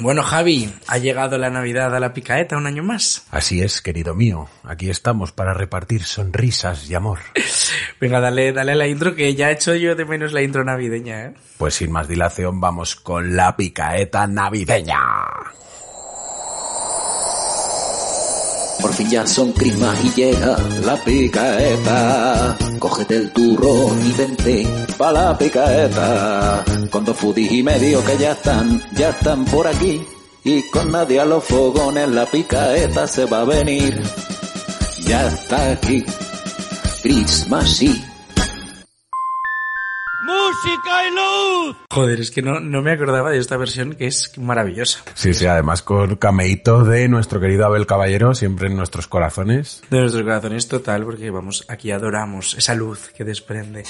Bueno, Javi, ha llegado la Navidad a la picaeta un año más. Así es, querido mío. Aquí estamos para repartir sonrisas y amor. Venga, dale, dale la intro que ya he hecho yo de menos la intro navideña, ¿eh? Pues sin más dilación vamos con la picaeta navideña. Por fin ya son crismas y llega la picaeta. Cógete el turrón y vente pa' la picaeta. Con dos foodies y medio que ya están, ya están por aquí. Y con nadie a los fogones la picaeta se va a venir. Ya está aquí. Christmas y ¡Música y luz! Joder, es que no, no me acordaba de esta versión que es maravillosa. Sí, sí, además con cameíto de nuestro querido Abel Caballero, siempre en nuestros corazones. De nuestros corazones total, porque vamos, aquí adoramos esa luz que desprende.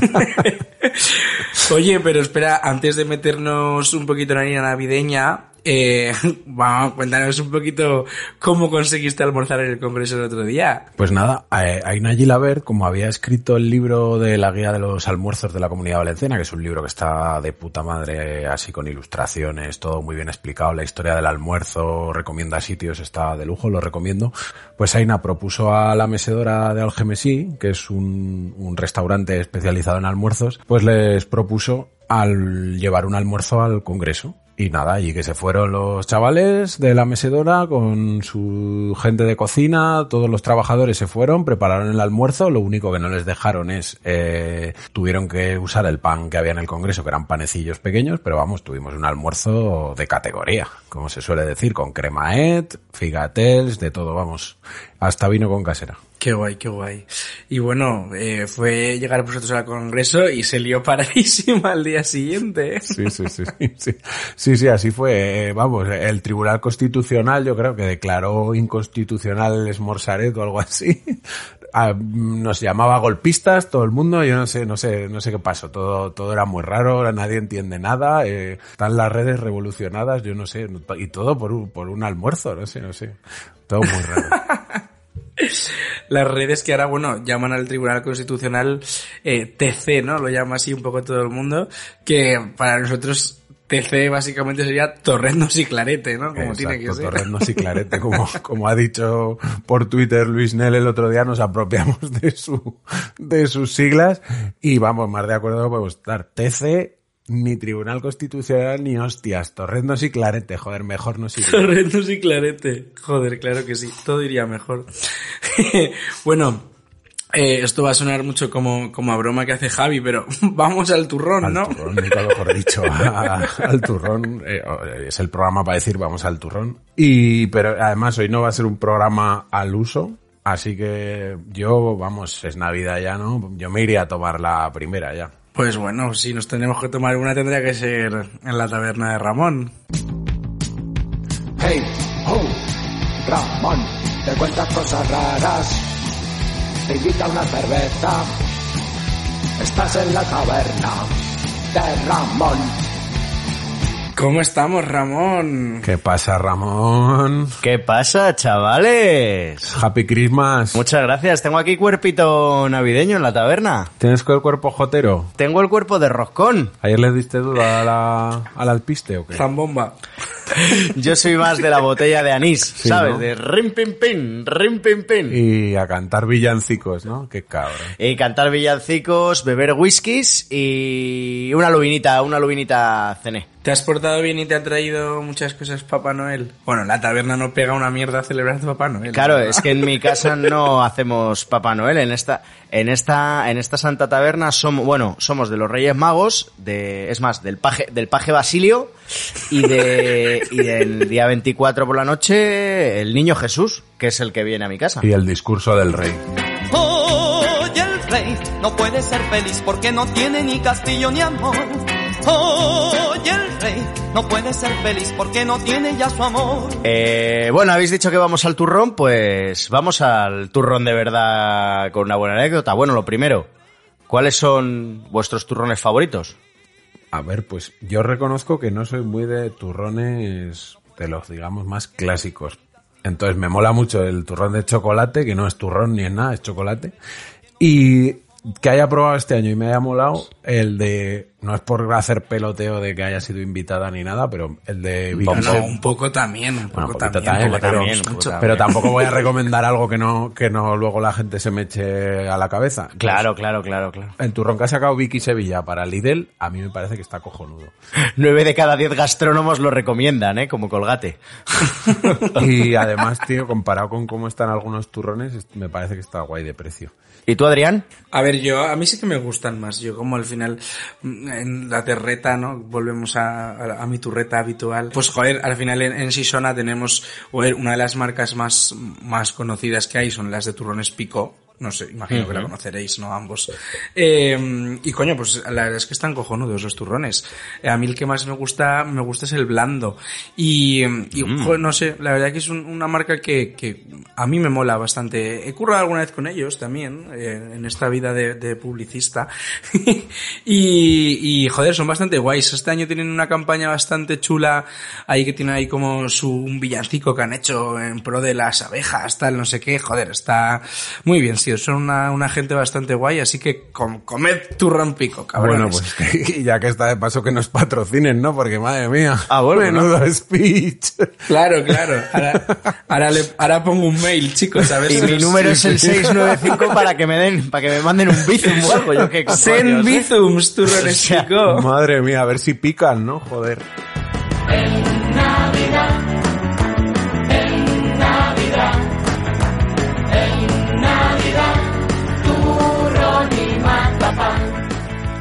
Oye, pero espera, antes de meternos un poquito en la línea navideña, eh, vamos, cuéntanos un poquito cómo conseguiste almorzar en el Congreso el otro día. Pues nada, eh, Aina Gilaber, como había escrito el libro de la guía de los almuerzos de la Comunidad Valenciana, que es un libro que está de puta madre, así con ilustraciones, todo muy bien explicado, la historia del almuerzo, recomienda sitios, está de lujo, lo recomiendo. Pues Aina propuso a la mesedora de Algemesí, que es un, un restaurante especializado en almuerzos, pues les propuso al llevar un almuerzo al Congreso. Y nada, allí que se fueron los chavales de la mesedora con su gente de cocina, todos los trabajadores se fueron, prepararon el almuerzo, lo único que no les dejaron es, eh, tuvieron que usar el pan que había en el congreso, que eran panecillos pequeños, pero vamos, tuvimos un almuerzo de categoría, como se suele decir, con cremaet, figatels, de todo, vamos, hasta vino con casera. Qué guay, qué guay. Y bueno, eh, fue llegar vosotros al Congreso y se lió paradísima al día siguiente. Sí, sí, sí, sí, sí, sí, así fue. Eh, vamos, el Tribunal Constitucional yo creo que declaró inconstitucional el Esmorzaret o algo así. Ah, nos llamaba golpistas todo el mundo, yo no sé, no sé, no sé qué pasó, todo, todo era muy raro, nadie entiende nada, eh, están las redes revolucionadas, yo no sé, y todo por un, por un almuerzo, no sé, no sé, todo muy raro. Las redes que ahora, bueno, llaman al Tribunal Constitucional eh, TC, ¿no? Lo llama así un poco todo el mundo, que para nosotros TC básicamente sería Torrendos y Clarete, ¿no? Como Exacto, tiene que ser. Torrendos y Clarete, como, como ha dicho por Twitter Luis Nel el otro día, nos apropiamos de su, de sus siglas y vamos, más de acuerdo podemos estar. TC, ni Tribunal Constitucional, ni hostias. Torrendos y Clarete, joder, mejor no sirve. Torrendos y Clarete. Joder, claro que sí. Todo iría mejor. bueno, eh, esto va a sonar mucho como, como a broma que hace Javi, pero vamos al turrón, Al ¿no? turrón, nunca mejor dicho, a- al turrón. eh, es el programa para decir vamos al turrón. Y, pero además hoy no va a ser un programa al uso. Así que yo, vamos, es Navidad ya, ¿no? Yo me iría a tomar la primera ya. Pues bueno, si nos tenemos que tomar una tendría que ser en la taberna de Ramón. Hey, ho, Ramón, te cuentas cosas raras, te invita una cerveza, estás en la taberna de Ramón. ¿Cómo estamos, Ramón? ¿Qué pasa, Ramón? ¿Qué pasa, chavales? Happy Christmas. Muchas gracias. Tengo aquí cuerpito navideño en la taberna. ¿Tienes el cuerpo jotero? Tengo el cuerpo de roscón. ¿Ayer le diste duro a la, al alpiste o qué? Zambomba. Yo soy más de la botella de anís, ¿sabes? ¿no? De rim pim pim, rim pim pim. Y a cantar villancicos, ¿no? Qué cabrón. Y cantar villancicos, beber whiskies y una lubinita, una lubinita cené. ¿Te has portado bien y te ha traído muchas cosas Papá Noel? Bueno, la taberna no pega una mierda a celebrar a Papá Noel. Claro, ¿no? es que en mi casa no hacemos Papá Noel. En esta, en esta, en esta Santa Taberna somos, bueno, somos de los Reyes Magos, de, es más, del paje, del paje Basilio y de, y del día 24 por la noche, el niño Jesús, que es el que viene a mi casa. Y el discurso del rey. Hoy el rey no puede ser feliz porque no tiene ni castillo ni amor. Hoy el rey no puede ser feliz porque no tiene ya su amor. Eh, bueno, habéis dicho que vamos al turrón, pues vamos al turrón de verdad con una buena anécdota. Bueno, lo primero, ¿cuáles son vuestros turrones favoritos? A ver, pues yo reconozco que no soy muy de turrones de los, digamos, más clásicos. Entonces me mola mucho el turrón de chocolate, que no es turrón ni es nada, es chocolate. Y que haya probado este año y me haya molado el de, no es por hacer peloteo de que haya sido invitada ni nada, pero el de No, Se- un poco también, un Bueno, poco un poquito también. también, un poco pero- también, mucho. pero tampoco voy a recomendar algo que no, que no luego la gente se me eche a la cabeza. Claro, claro, claro, claro. El turrón que ha sacado Vicky Sevilla para Lidl, a mí me parece que está cojonudo. Nueve de cada diez gastrónomos lo recomiendan, ¿eh? Como colgate. Y además, tío, comparado con cómo están algunos turrones, es- me parece que está guay de precio. ¿Y tú, Adrián? A ver, yo, a mí sí que me gustan más. Yo como al final, en la terreta, ¿no? Volvemos a, a, mi turreta habitual. Pues joder, al final en, en Sisona tenemos, una de las marcas más, más conocidas que hay son las de turrones Pico. No sé, imagino que la conoceréis, ¿no? Ambos. Eh, y coño, pues la verdad es que están cojonudos los turrones. Eh, a mí el que más me gusta, me gusta es el blando. Y, y joder, no sé, la verdad que es un- una marca que, que a mí me mola bastante. He currado alguna vez con ellos también, eh, en esta vida de, de publicista. y, y joder, son bastante guays. Este año tienen una campaña bastante chula, ahí que tienen ahí como su, un villancico que han hecho en pro de las abejas, tal, no sé qué. Joder, está muy bien, son una, una gente bastante guay, así que com- comed turrón pico, cabrones. Bueno, pues y ya que está de paso que nos patrocinen, ¿no? Porque madre mía. Ah, bueno, Menudo speech. Claro, claro. Ahora, ahora, le- ahora pongo un mail, chicos, a ver Y si mi número es el 695 para que me den, para que me manden un bizum o algo. Yo qué Sen cojones, ¿eh? Bizums, turrones pico. Madre mía, a ver si pican, ¿no? Joder.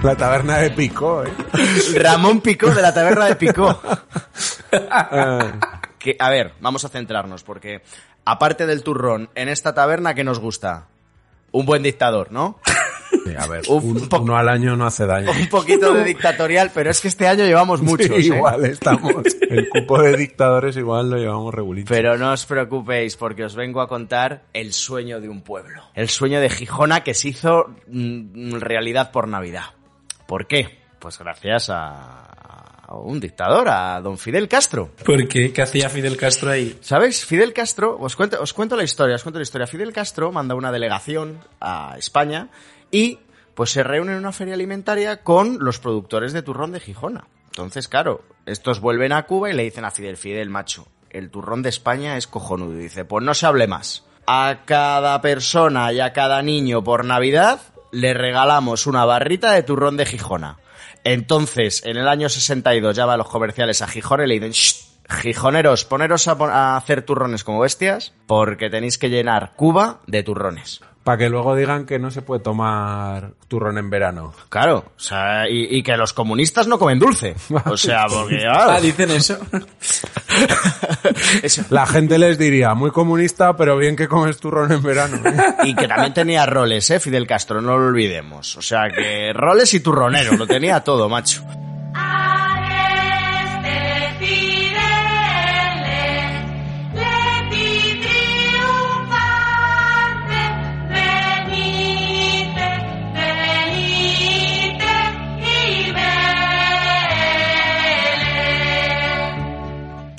La taberna de Pico, ¿eh? Ramón Picó de la taberna de Picó. Que, a ver, vamos a centrarnos, porque aparte del turrón, en esta taberna, ¿qué nos gusta? Un buen dictador, ¿no? sí, a ver, Un un- uno al año no hace daño. Un poquito de dictatorial, pero es que este año llevamos muchos, Sí, ¿eh? igual estamos. El cupo de dictadores igual lo llevamos regulito. Pero no os preocupéis porque os vengo a contar el sueño de un pueblo. El sueño de Gijona que se hizo mm, realidad por Navidad. ¿Por qué? Pues gracias a, a un dictador, a don Fidel Castro. ¿Por qué? ¿Qué hacía Fidel Castro ahí? ¿Sabes? Fidel Castro, os cuento, os cuento la historia, os cuento la historia. Fidel Castro manda una delegación a España y pues se reúne en una feria alimentaria con los productores de turrón de Gijona. Entonces, claro, estos vuelven a Cuba y le dicen a Fidel, Fidel, macho, el turrón de España es cojonudo. Y dice, pues no se hable más. A cada persona y a cada niño por Navidad le regalamos una barrita de turrón de Gijona. Entonces, en el año 62 llama a los comerciales a Gijona y le dicen, "Shh, Gijoneros, poneros a, a hacer turrones como bestias porque tenéis que llenar Cuba de turrones. Para que luego digan que no se puede tomar turrón en verano. Claro, o sea, y, y que los comunistas no comen dulce. O sea, porque, claro, Ah, dicen eso. eso- La gente les diría, muy comunista, pero bien que comes turrón en verano. Y que también tenía roles, eh, Fidel Castro, no lo olvidemos. O sea, que roles y turronero, lo tenía todo, macho.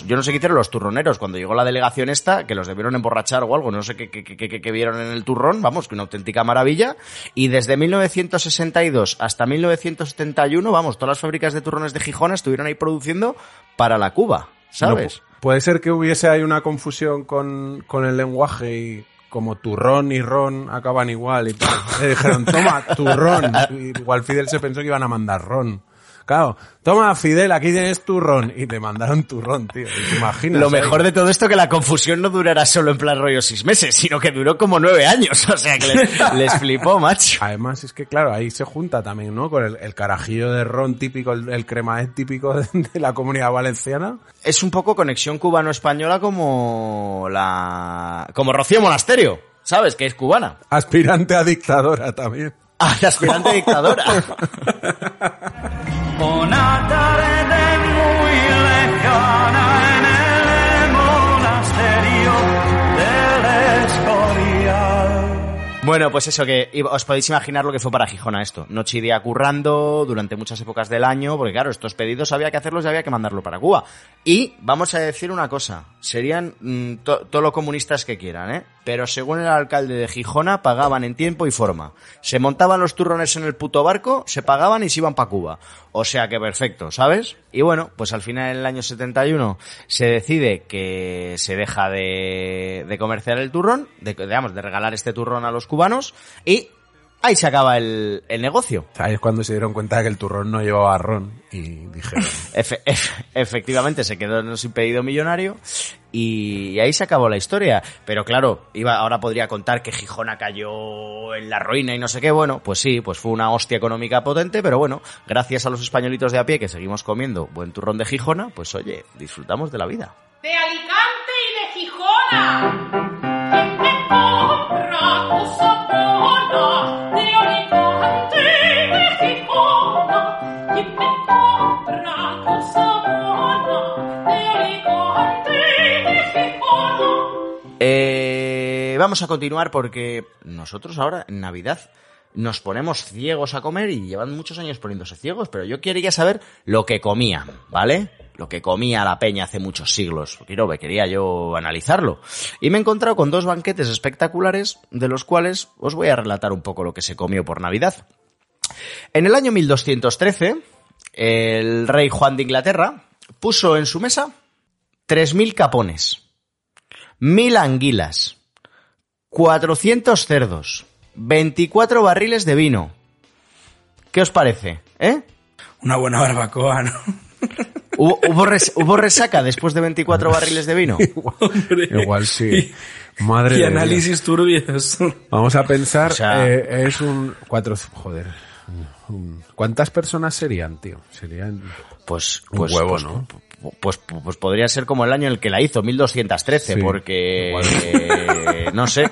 Yo no sé qué hicieron los turroneros cuando llegó la delegación esta, que los debieron emborrachar o algo, no sé qué, qué, qué, qué- vieron en el turrón, vamos, que una auténtica maravilla. Y desde 1962 hasta 1971, vamos, todas las fábricas de turrones de Gijona estuvieron ahí produciendo para la Cuba, ¿sabes? No, puede ser que hubiese ahí una confusión con, con el lenguaje y como turrón y ron acaban igual y tal. Le dijeron, toma, turrón. Igual Fidel se pensó que iban a mandar ron. Toma Fidel, aquí tienes turrón. Y le mandaron turrón, tío. ¿Te imaginas? Lo ahí? mejor de todo esto que la confusión no durará solo en plan rollo seis meses, sino que duró como nueve años. O sea que les, les flipó, macho. Además es que claro, ahí se junta también, ¿no? Con el, el carajillo de ron típico, el, el típico de, de la comunidad valenciana. Es un poco conexión cubano-española como la... como Rocío Monasterio, ¿sabes? Que es cubana. Aspirante a dictadora también. Ah, aspirante dictadora. Una Bueno, pues eso, que os podéis imaginar lo que fue para Gijona esto. Noche y día currando durante muchas épocas del año, porque claro, estos pedidos había que hacerlos y había que mandarlo para Cuba. Y vamos a decir una cosa, serían mm, to- todo lo comunistas que quieran, ¿eh? Pero según el alcalde de Gijona, pagaban en tiempo y forma. Se montaban los turrones en el puto barco, se pagaban y se iban para Cuba. O sea que perfecto, ¿sabes? Y bueno, pues al final en el año 71 se decide que se deja de, de comerciar el turrón, de, digamos, de regalar este turrón a los cubanos y ahí se acaba el, el negocio. Ahí es cuando se dieron cuenta de que el turrón no llevaba ron y dijeron, Efe- efe- efectivamente se quedó sin pedido millonario y ahí se acabó la historia. Pero claro, iba, ahora podría contar que Gijona cayó en la ruina y no sé qué. Bueno, pues sí, pues fue una hostia económica potente, pero bueno, gracias a los españolitos de a pie que seguimos comiendo buen turrón de Gijona, pues oye, disfrutamos de la vida. De Alicante y de Gijona. Eh, vamos a continuar porque nosotros ahora en Navidad nos ponemos ciegos a comer y llevan muchos años poniéndose ciegos, pero yo quería saber lo que comían, ¿vale? Lo que comía la peña hace muchos siglos. Quiero, quería yo analizarlo. Y me he encontrado con dos banquetes espectaculares, de los cuales os voy a relatar un poco lo que se comió por Navidad. En el año 1213, el rey Juan de Inglaterra puso en su mesa 3.000 capones, 1.000 anguilas, 400 cerdos, 24 barriles de vino. ¿Qué os parece? ¿Eh? Una buena barbacoa, ¿no? ¿Hubo, hubo res- hubo resaca después de 24 barriles de vino? Hombre. igual sí. Madre Y análisis turbios. Vamos a pensar, O sea- eh, es un cuatro, joder, ¿cuántas personas serían, tío? Serían Pues, Un pues, huevo, pues, ¿no? Pues, pues, pues podría ser como el año en el que la hizo, 1213, Sí, porque, eh, no sé,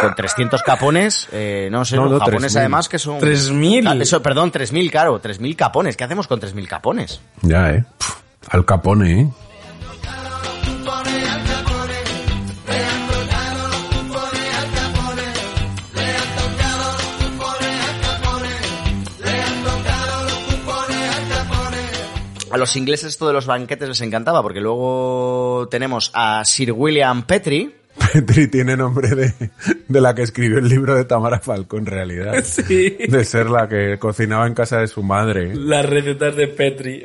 con 300 capones, eh, no sé, No, los no, japoneses 3.000. además que son... 3.000. Ah, eso, perdón, 3.000, claro, 3.000 capones. ¿Qué hacemos con 3.000 capones? ya, eh. Pf, Al Capone, eh. A los ingleses esto de los banquetes les encantaba, porque luego tenemos a Sir William Petrie, Petri tiene nombre de, de la que escribió el libro de Tamara Falco, en realidad. Sí. De ser la que cocinaba en casa de su madre. Las recetas de Petri.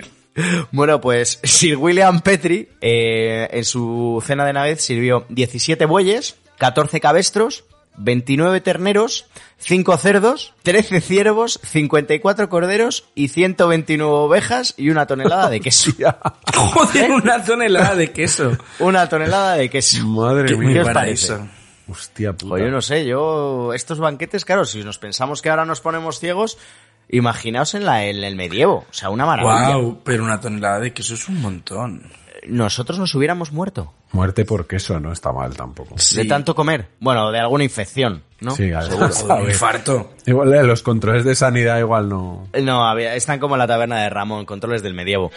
Bueno, pues Sir William Petrie eh, en su cena de Navidad sirvió 17 bueyes, 14 cabestros, 29 terneros, 5 cerdos, 13 ciervos, 54 corderos y 129 ovejas y una tonelada de queso. Joder, una tonelada de queso. Una tonelada de queso. Madre mía. ¿Qué os para parece? eso. Hostia puta. Pues yo no sé, yo estos banquetes, claro, si nos pensamos que ahora nos ponemos ciegos, imaginaos en, la, en el medievo, o sea, una maravilla. Wow, pero una tonelada de queso es un montón. Nosotros nos hubiéramos muerto Muerte por queso no está mal tampoco. de tanto comer, bueno, de alguna infección, ¿no? Sí, un infarto. Igual eh, los controles de sanidad igual no. No, había- están como en la taberna de Ramón, controles del medievo.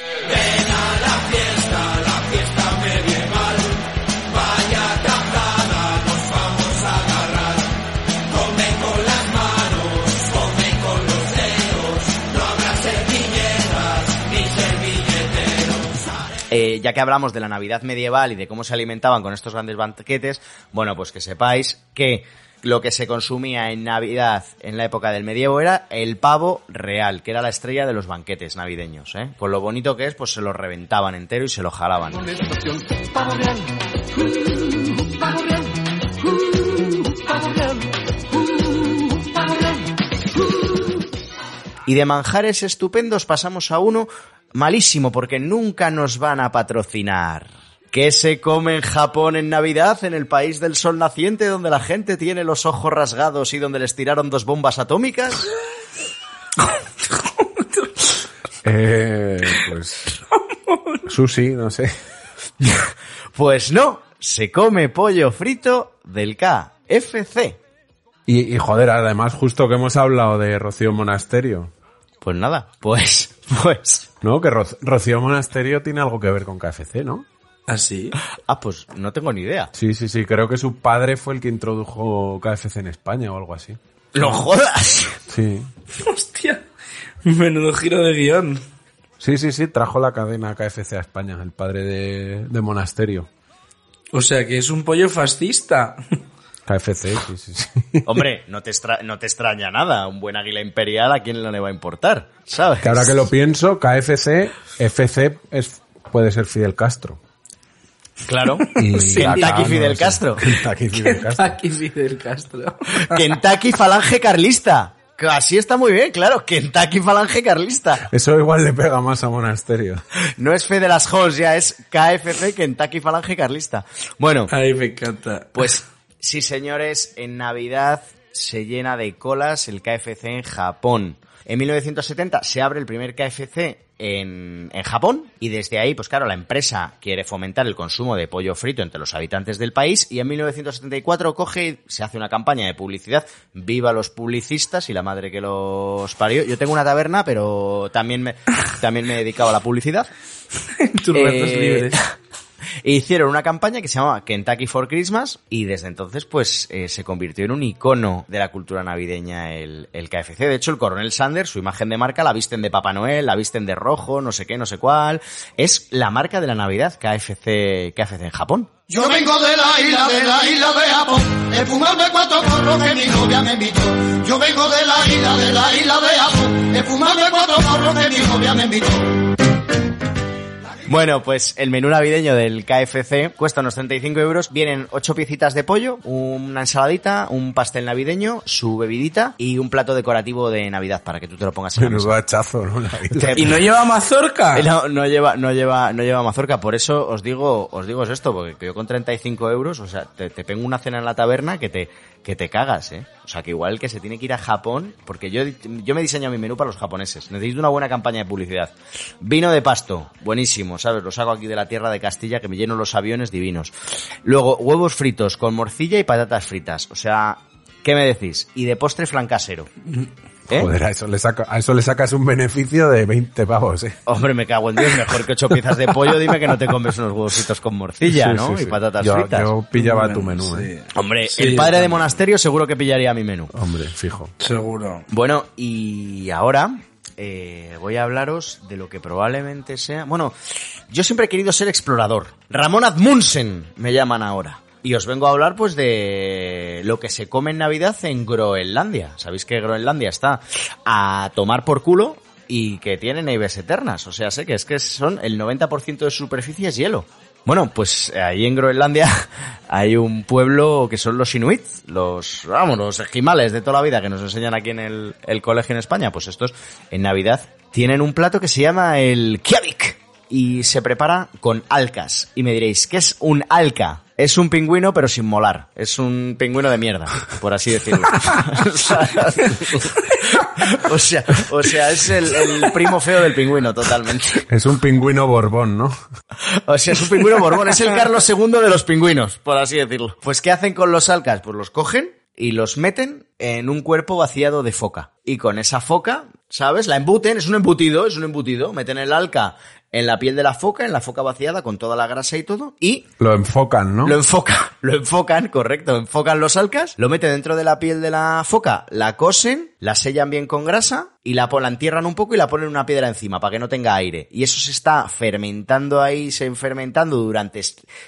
Eh, ya que hablamos de la Navidad medieval y de cómo se alimentaban con estos grandes banquetes, bueno, pues que sepáis que lo que se consumía en Navidad en la época del medievo era el pavo real, que era la estrella de los banquetes navideños, ¿eh? Con lo bonito que es, pues se lo reventaban entero y se lo jalaban. Y de manjares estupendos pasamos a uno malísimo porque nunca nos van a patrocinar. ¿Qué se come en Japón en Navidad, en el país del sol naciente, donde la gente tiene los ojos rasgados y donde les tiraron dos bombas atómicas? Eh, pues. Sushi, no sé. Pues no, se come pollo frito del KFC. Y, y joder, además, justo que hemos hablado de Rocío Monasterio. Pues nada, pues, pues, ¿No? Que Ro- Rocío Monasterio tiene algo que ver con KFC, ¿no? Así. Ah, pues no tengo ni idea. Sí, sí, sí. Creo que su padre fue el que introdujo KFC en España o algo así. ¡No jodas! Sí. Hostia. Menudo giro de guion. Sí, sí, sí. Trajo la cadena KFC a España, el padre de, de Monasterio. O sea que es un pollo fascista. KFC, sí, sí, sí. Hombre, no te, extra- no te extraña nada. Un buen águila imperial, ¿a quién no le va a importar? ¿Sabes? Que ahora que lo pienso, KFC, FC es, puede ser Fidel Castro. Claro. Y Kentucky Fidel. Castro. Kentucky Fidel Castro. Aquí Fidel Castro. Kentucky Falange Carlista. Así está muy bien, claro. Kentucky Falange Carlista. Eso igual le pega más a Monasterio. No es Fe de las Halls, ya es KFC Kentucky Falange Carlista. Bueno, Ay, me encanta. pues sí, señores, en Navidad se llena de colas el KFC en Japón. En 1970 se abre el primer KFC en, en Japón y desde ahí, pues claro, la empresa quiere fomentar el consumo de pollo frito entre los habitantes del país y en 1974 coge y se hace una campaña de publicidad, viva los publicistas y la madre que los parió. Yo tengo una taberna, pero también me, también me he dedicado a la publicidad. Tus Eh, libres. e hicieron una campaña que se llamaba Kentucky for Christmas y desde entonces pues eh, se convirtió en un icono de la cultura navideña el, KFC. De hecho, el coronel Sanders, su imagen de marca, la visten de Papá Noel, la visten de rojo, no sé qué, no sé cuál. Es la marca de la Navidad KFC, KFC en Japón. Yo vengo de la isla, de la isla de Japón, cuatro que Japón. Bueno, pues el menú navideño del KFC cuesta unos 35 euros. Vienen 8 piecitas de pollo, una ensaladita, un pastel navideño, su bebidita y un plato decorativo de Navidad para que tú te lo pongas en la mesa. Hachazo, ¿no? ¿Y no lleva mazorca? No, no lleva, no lleva, no lleva mazorca, por eso os digo, os digo esto, porque yo con 35 euros, o sea, te, te pego una cena en la taberna que te, que te cagas, eh. Sea, que igual que se tiene que ir a Japón, porque yo, yo me diseño mi menú para los japoneses. Necesito una buena campaña de publicidad. Vino de pasto, buenísimo, ¿sabes? Lo saco aquí de la tierra de Castilla, que me lleno los aviones divinos. Luego, huevos fritos con morcilla y patatas fritas. O sea, ¿qué me decís? Y de postre flan casero. ¿Eh? Joder, a eso, le saca, a eso le sacas un beneficio de 20 pavos, ¿eh? Hombre, me cago en Dios, mejor que ocho piezas de pollo, dime que no te comes unos huevos fritos con morcilla, Sí, ¿no? sí, Y patatas yo, fritas. Yo pillaba tu menú, sí. ¿eh? Hombre, Sí, el padre de monasterio seguro que pillaría mi menú. Hombre, fijo. Seguro. Bueno, y ahora eh, voy a hablaros de lo que probablemente sea... Bueno, yo siempre he querido ser explorador. Ramón Admundsen me llaman ahora. Y os vengo a hablar pues de lo que se come en Navidad en Groenlandia. Sabéis que Groenlandia está a tomar por culo y que tiene nieves eternas. O sea, sé que es que son el 90% de su superficie es hielo. Bueno, pues ahí en Groenlandia hay un pueblo que son los inuit, los, vamos, los esquimales de toda la vida que nos enseñan aquí en el, el colegio en España. Pues estos en Navidad tienen un plato que se llama el kiavik y se prepara con alcas. Y me diréis, ¿qué es un alca? Es un pingüino pero sin molar. Es un pingüino de mierda, por así decirlo. o sea, o sea, es el, el primo feo del pingüino totalmente. Es un pingüino borbón, ¿no? O sea, es un pingüino borbón, es el Carlos II de los pingüinos, por así decirlo. Pues, ¿qué hacen con los alcas? Pues los cogen y los meten en un cuerpo vaciado de foca. Y con esa foca, ¿sabes? La embuten, es un embutido, es un embutido. Meten el alca en la piel de la foca, en la foca vaciada, con toda la grasa y todo, y Lo enfocan, ¿no? lo enfocan, lo enfocan, correcto, enfocan los alcas, lo meten dentro de la piel de la foca, la cosen, la sellan bien con grasa y la, la entierran un poco y la ponen una piedra encima para que no tenga aire. Y eso se está fermentando ahí, se fermentando durante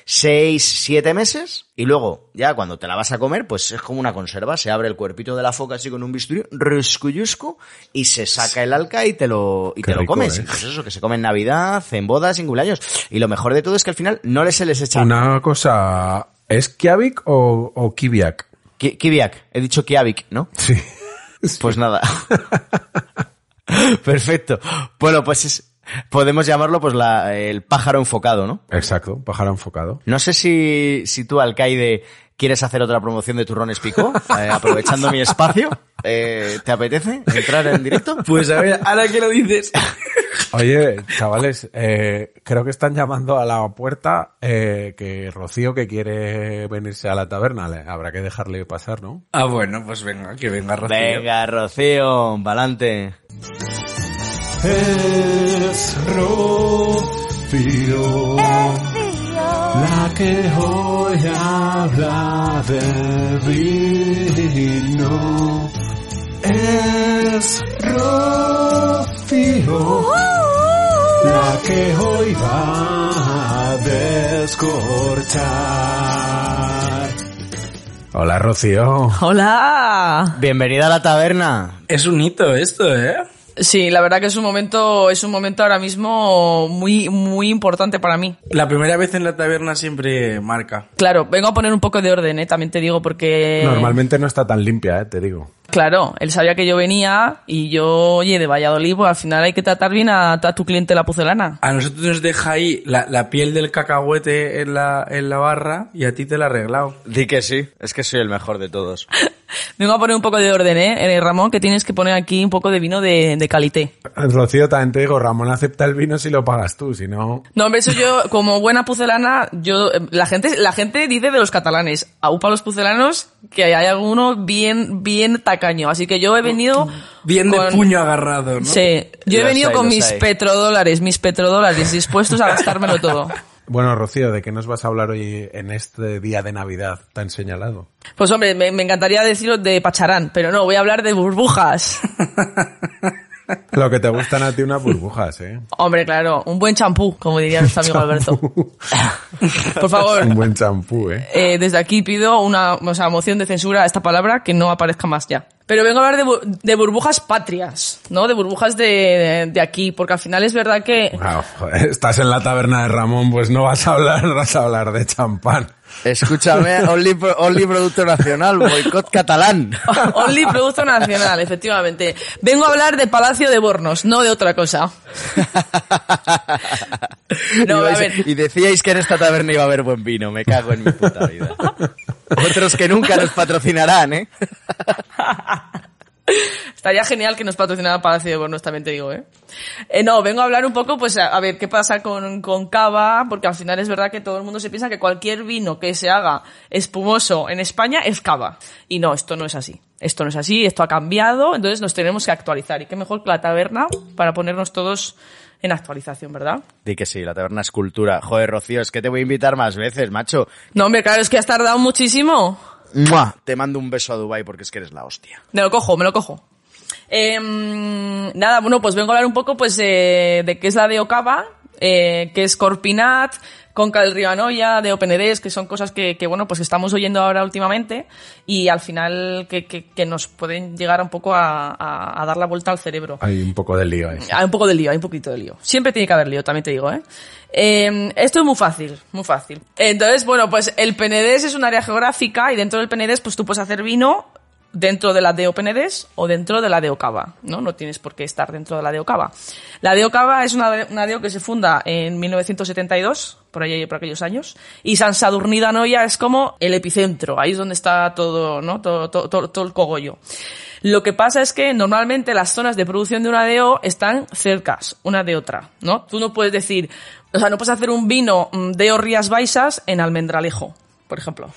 6, 7 meses y luego ya cuando te la vas a comer, pues es como una conserva, se abre el cuerpito de la foca así con un bisturí, ruscuyusco y se saca el alca y te lo, y Qué te lo comes. ¿eh? Pues eso, que se come en Navidad, en bodas, en cumpleaños. Y lo mejor de todo es que al final no les se les echa Una cosa, ¿es Kiavik o, o Kiviak? Ki- Kiviak, he dicho Kiavik, ¿no? Sí. Pues nada. Perfecto. Bueno, pues es- podemos llamarlo pues la, el pájaro enfocado, ¿no? Exacto, pájaro enfocado. No sé si, si tú, Alcaide, quieres hacer otra promoción de turrones pico, eh, aprovechando mi espacio. Eh, ¿Te apetece entrar en directo? Pues a ver, ahora que lo dices. Oye, chavales, eh, creo que están llamando a la puerta eh, que Rocío que quiere venirse a la taberna. Le- habrá que dejarle pasar, ¿no? Ah, bueno, pues venga, que venga Rocío. Venga, Rocío, pa'lante. Es Rocío. La que hoy habla de vino es Rocío. La que hoy va a descorchar. Hola Rocío. Hola. Bienvenida a la taberna. Es un hito esto, ¿eh? Sí, la verdad que es un momento, es un momento ahora mismo muy, muy importante para mí. La primera vez en la taberna siempre marca. Claro, vengo a poner un poco de orden, ¿eh? también te digo, porque... Normalmente no está tan limpia, eh, te digo. Claro, él sabía que yo venía y yo, oye, de Valladolid, pues al final hay que tratar bien a, a tu cliente la pucelana. A nosotros nos deja ahí la, la piel del cacahuete en la, en la barra y a ti te la ha arreglado. Di que sí, es que soy el mejor de todos. Vengo a poner un poco de orden, ¿eh? Eh, Ramón, que tienes que poner aquí un poco de vino de, de calité. Rocío, también te digo, Ramón acepta el vino si lo pagas tú, si no... No, hombre, eso yo, como buena pucelana, yo, eh, la gente, la gente dice de los catalanes, aupa los pucelanos, que hay alguno bien, bien tacaño. Así que yo he venido... Bien de puño agarrado, ¿no? Sí, yo he venido hay, con mis hay. petrodólares, mis petrodólares dispuestos a gastármelo todo. Bueno, Rocío, ¿de qué nos vas a hablar hoy en este día de Navidad tan señalado? Pues hombre, me, me encantaría decirlo de Pacharán, pero no, voy a hablar de burbujas. Lo que te gustan a ti unas burbujas, ¿eh? Hombre, claro, un buen champú, como diría nuestro amigo Alberto. Por favor, Un buen champú, ¿eh? eh, desde aquí pido una o sea, moción de censura a esta palabra que no aparezca más ya. Pero vengo a hablar de, bu- de burbujas patrias, ¿no? De burbujas de, de, de aquí, porque al final es verdad que... Wow, estás en la taberna de Ramón, pues no vas a hablar, vas a hablar de champán. Escúchame, Only, Only Producto Nacional, boicot catalán. Only Producto Nacional, efectivamente. Vengo a hablar de Palacio de Bornos, no de otra cosa. No, a ver. Y decíais que en esta taberna iba a haber buen vino, me cago en mi puta vida. Otros que nunca nos patrocinarán, ¿eh? Estaría genial que nos patrocinara Palacio de Bornos, también te digo, ¿eh? Eh, no, vengo a hablar un poco, pues, a, a ver qué pasa con, con cava, porque al final es verdad que todo el mundo se piensa que cualquier vino que se haga espumoso en España es cava. Y no, esto no es así. Esto no es así, esto ha cambiado, entonces nos tenemos que actualizar. Y qué mejor que la taberna para ponernos todos en actualización, ¿verdad? Di que sí, la taberna es cultura. Joder, Rocío, es que te voy a invitar más veces, macho. No, hombre, claro, es que has tardado muchísimo. ¡Mua! Te mando un beso a Dubai porque es que eres la hostia. Me lo cojo, me lo cojo. Em, nada, bueno, pues vengo a hablar un poco pues eh, de qué es la de Ocava, eh, qué es Corpinat, Río Anoya, de OpenEDs, que son cosas que, que, bueno, pues estamos oyendo ahora últimamente y al final que, que, que nos pueden llegar un poco a, a- a dar la vuelta al cerebro. Hay un poco de lío ahí. Hay un poco de lío, hay un poquito de lío. Siempre tiene que haber lío, también te digo, ¿eh? Eh, esto es muy fácil, muy fácil. Entonces, bueno, pues el PNDES es un área geográfica y dentro del PNDES pues tú puedes hacer vino dentro de la de OpenEDES o dentro de la de Ocava, ¿no? No tienes por qué estar dentro de la de Ocava. La de Ocava es una, una que se funda en 1972, por ahí por aquellos años, y San Sadurní de Anoia es como el epicentro, ahí es donde está todo, ¿no? Todo, todo, todo, el cogollo. Lo que pasa es que normalmente las zonas de producción de una DO están cercas una de otra, ¿no? Tú no puedes decir, o sea, no puedes hacer un vino mm, DO Rías Baixas en Almendralejo, por ejemplo.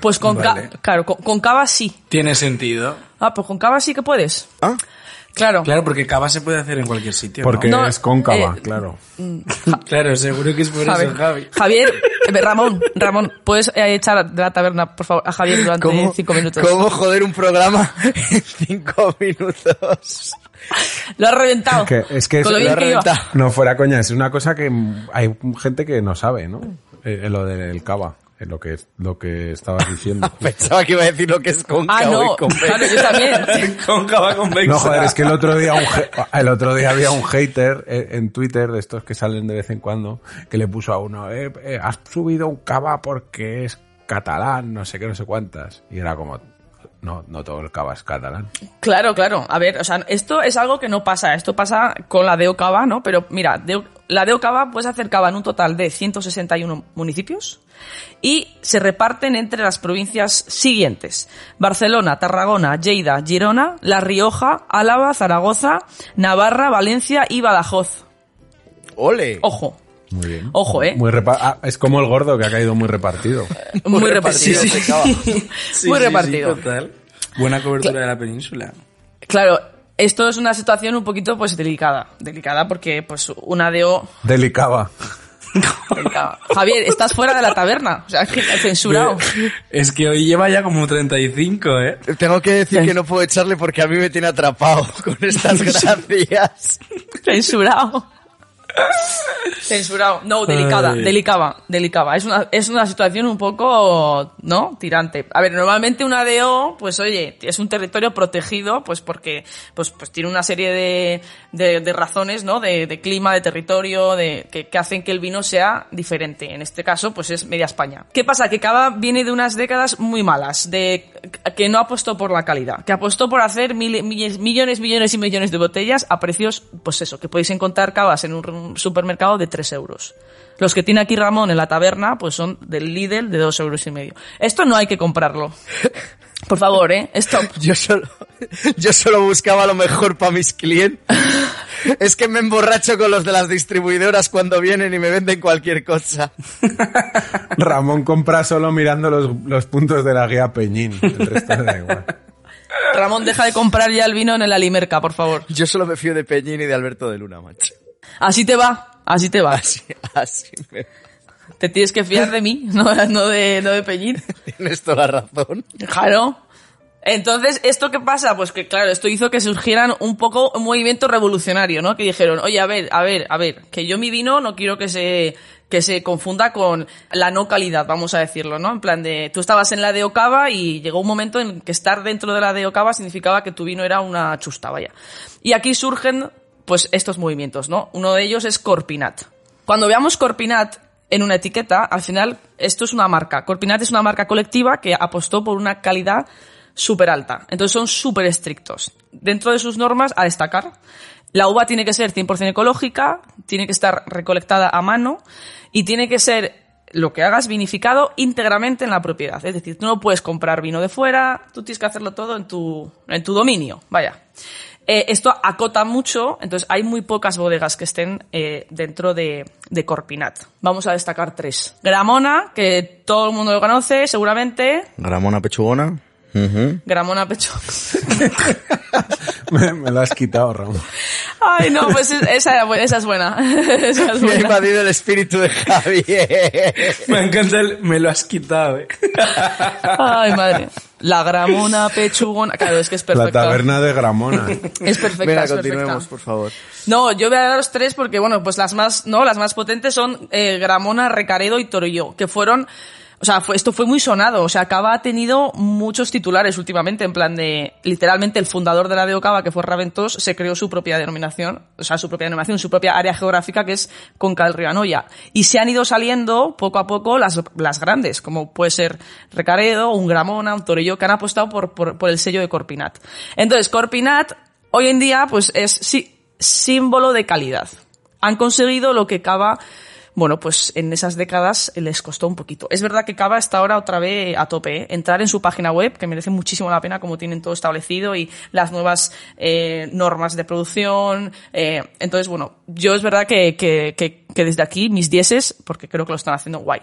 Pues con, Vale. claro, con, con cava sí. Tiene sentido. Ah, pues con cava sí que puedes. ¿Ah? Claro. Claro, porque cava se puede hacer en cualquier sitio. Porque No, es cóncava, eh, claro. Claro, seguro que es por Javi- eso, Javi. Javier, eh, Ramón, Ramón, puedes eh, echar de la taberna, por favor, a Javier durante ¿Cómo, cinco minutos. ¿Cómo joder un programa en cinco minutos? Lo has reventado. Que- es que Con lo bien lo que iba. No fuera coña, es una cosa que mm, hay gente que no sabe, ¿no? Eh, lo del cava, lo que lo que estabas diciendo. Pensaba que iba a decir lo que es con Ah, no, claro, yo también. Con cava convexa. No, joder, es que el otro día un el otro día había un hater en Twitter de estos que salen de vez en cuando que le puso a uno, eh, eh, has subido un cava porque es catalán, no sé qué, no sé cuántas. Y era como, no, no todo el cava es catalán. Claro, claro. A ver, o sea, esto es algo que no pasa. Esto pasa con la DEO Cava, ¿no? Pero mira, DEO- la DEO Cava puedes hacer cava en un total de 161 municipios y se reparten entre las provincias siguientes. Barcelona, Tarragona, Lleida, Girona, La Rioja, Álava, Zaragoza, Navarra, Valencia y Badajoz. ¡Ole! Ojo, Muy bien. Ojo, ¿eh? Muy repa- ah, es como el gordo que ha caído muy repartido. muy repartido. Sí, sí, sí. Muy sí, repartido. sí, total. Buena cobertura de la península. Claro, esto es una situación un poquito pues delicada. Delicada porque pues una DEO Delicaba. Delicaba. Javier, estás fuera de la taberna. O sea, que censurado. Es que hoy lleva ya como 35, ¿eh? Tengo que decir que no puedo echarle porque a mí me tiene atrapado con estas gracias. Censurado. Censurado. No, delicada, Ay. delicada, delicada. Es una, es una situación un poco, ¿no? Tirante. A ver, normalmente una DO, pues oye, es un territorio protegido, pues porque, pues, pues tiene una serie de, de, de razones, ¿no? De, de clima, de territorio, de, que, que hacen que el vino sea diferente. En este caso, pues es media España. ¿Qué pasa? Que Cava viene de unas décadas muy malas, de, que no apostó por la calidad, que apostó por hacer mil- millones, millones y millones de botellas a precios, pues eso, que podéis encontrar cavas en un supermercado de 3 euros. Los que tiene aquí Ramón en la taberna, pues son del Lidl de 2 euros y medio. Esto no hay que comprarlo. Por favor, ¿eh? Stop. Yo solo, yo solo buscaba lo mejor para mis clientes. Es que me emborracho con los de las distribuidoras cuando vienen y me venden cualquier cosa. Ramón compra solo mirando los, los puntos de la guía Peñín. El resto le da igual. Ramón, deja de comprar ya el vino en el Alimerca, por favor. Yo solo me fío de Peñín y de Alberto de Luna, macho. Así te va, así te va. Así, así me... Te tienes que fiar de mí, no, no de, no de Peñín. Tienes toda la razón. Claro. Entonces, ¿esto qué pasa? Pues que, claro, esto hizo que surgieran un poco un movimiento revolucionario, ¿no? Que dijeron, oye, a ver, a ver, a ver, que yo mi vino no quiero que se, que se confunda con la no calidad, vamos a decirlo, ¿no? En plan de, tú estabas en la de Ocava y llegó un momento en que estar dentro de la de Ocava significaba que tu vino era una chusta, vaya. Y aquí surgen, pues, estos movimientos, ¿no? Uno de ellos es Corpinat. Cuando veamos Corpinat en una etiqueta, al final, esto es una marca. Corpinat es una marca colectiva que apostó por una calidad súper alta. Entonces son súper estrictos. Dentro de sus normas, a destacar, la uva tiene que ser 100% ecológica, tiene que estar recolectada a mano y tiene que ser lo que hagas vinificado íntegramente en la propiedad. Es decir, tú no puedes comprar vino de fuera, tú tienes que hacerlo todo en tu, en tu dominio. Vaya. Eh, esto acota mucho, entonces hay muy pocas bodegas que estén eh, dentro de, de Corpinat. Vamos a destacar tres. Gramona, que todo el mundo lo conoce, seguramente. Ramona Pechugona. Gramona Pecho. Me, me lo has quitado, Ramón. Ay, no, pues es- esa, era buena, esa es buena. Esa es Me ha buena. invadido el espíritu de Javier. Me encanta el... Me lo has quitado, ¿eh? Ay, madre. La Gramona Pechugona. Claro, es que es La perfecta. taberna de Gramona. Es perfecta, Venga, es continuemos, perfecta. por favor. No, yo voy a daros tres porque, bueno, pues las más, no, las más potentes son eh, Gramona, Recaredo y Torilló, que fueron, o sea, esto fue muy sonado, o sea, Cava ha tenido muchos titulares últimamente, en plan de, literalmente el fundador de la de Cava, que fue Raventós, se creó su propia denominación, o sea, su propia denominación, su propia área geográfica, que es Conca del Río Anoia. Y se han ido saliendo poco a poco las, las grandes, como puede ser Recaredo, un Gramona, un Torilló, que han apostado por, por, por el sello de Corpinat. Entonces, Corpinat, hoy en día, pues es, sí, símbolo de calidad. Han conseguido lo que Cava, bueno, pues en esas décadas les costó un poquito. Es verdad que Cava está ahora otra vez a tope. ¿eh? Entrar en su página web, que merece muchísimo la pena como tienen todo establecido y las nuevas eh, normas de producción. eh, entonces, bueno, yo es verdad que, que, que, que desde aquí mis dieces, porque creo que lo están haciendo guay.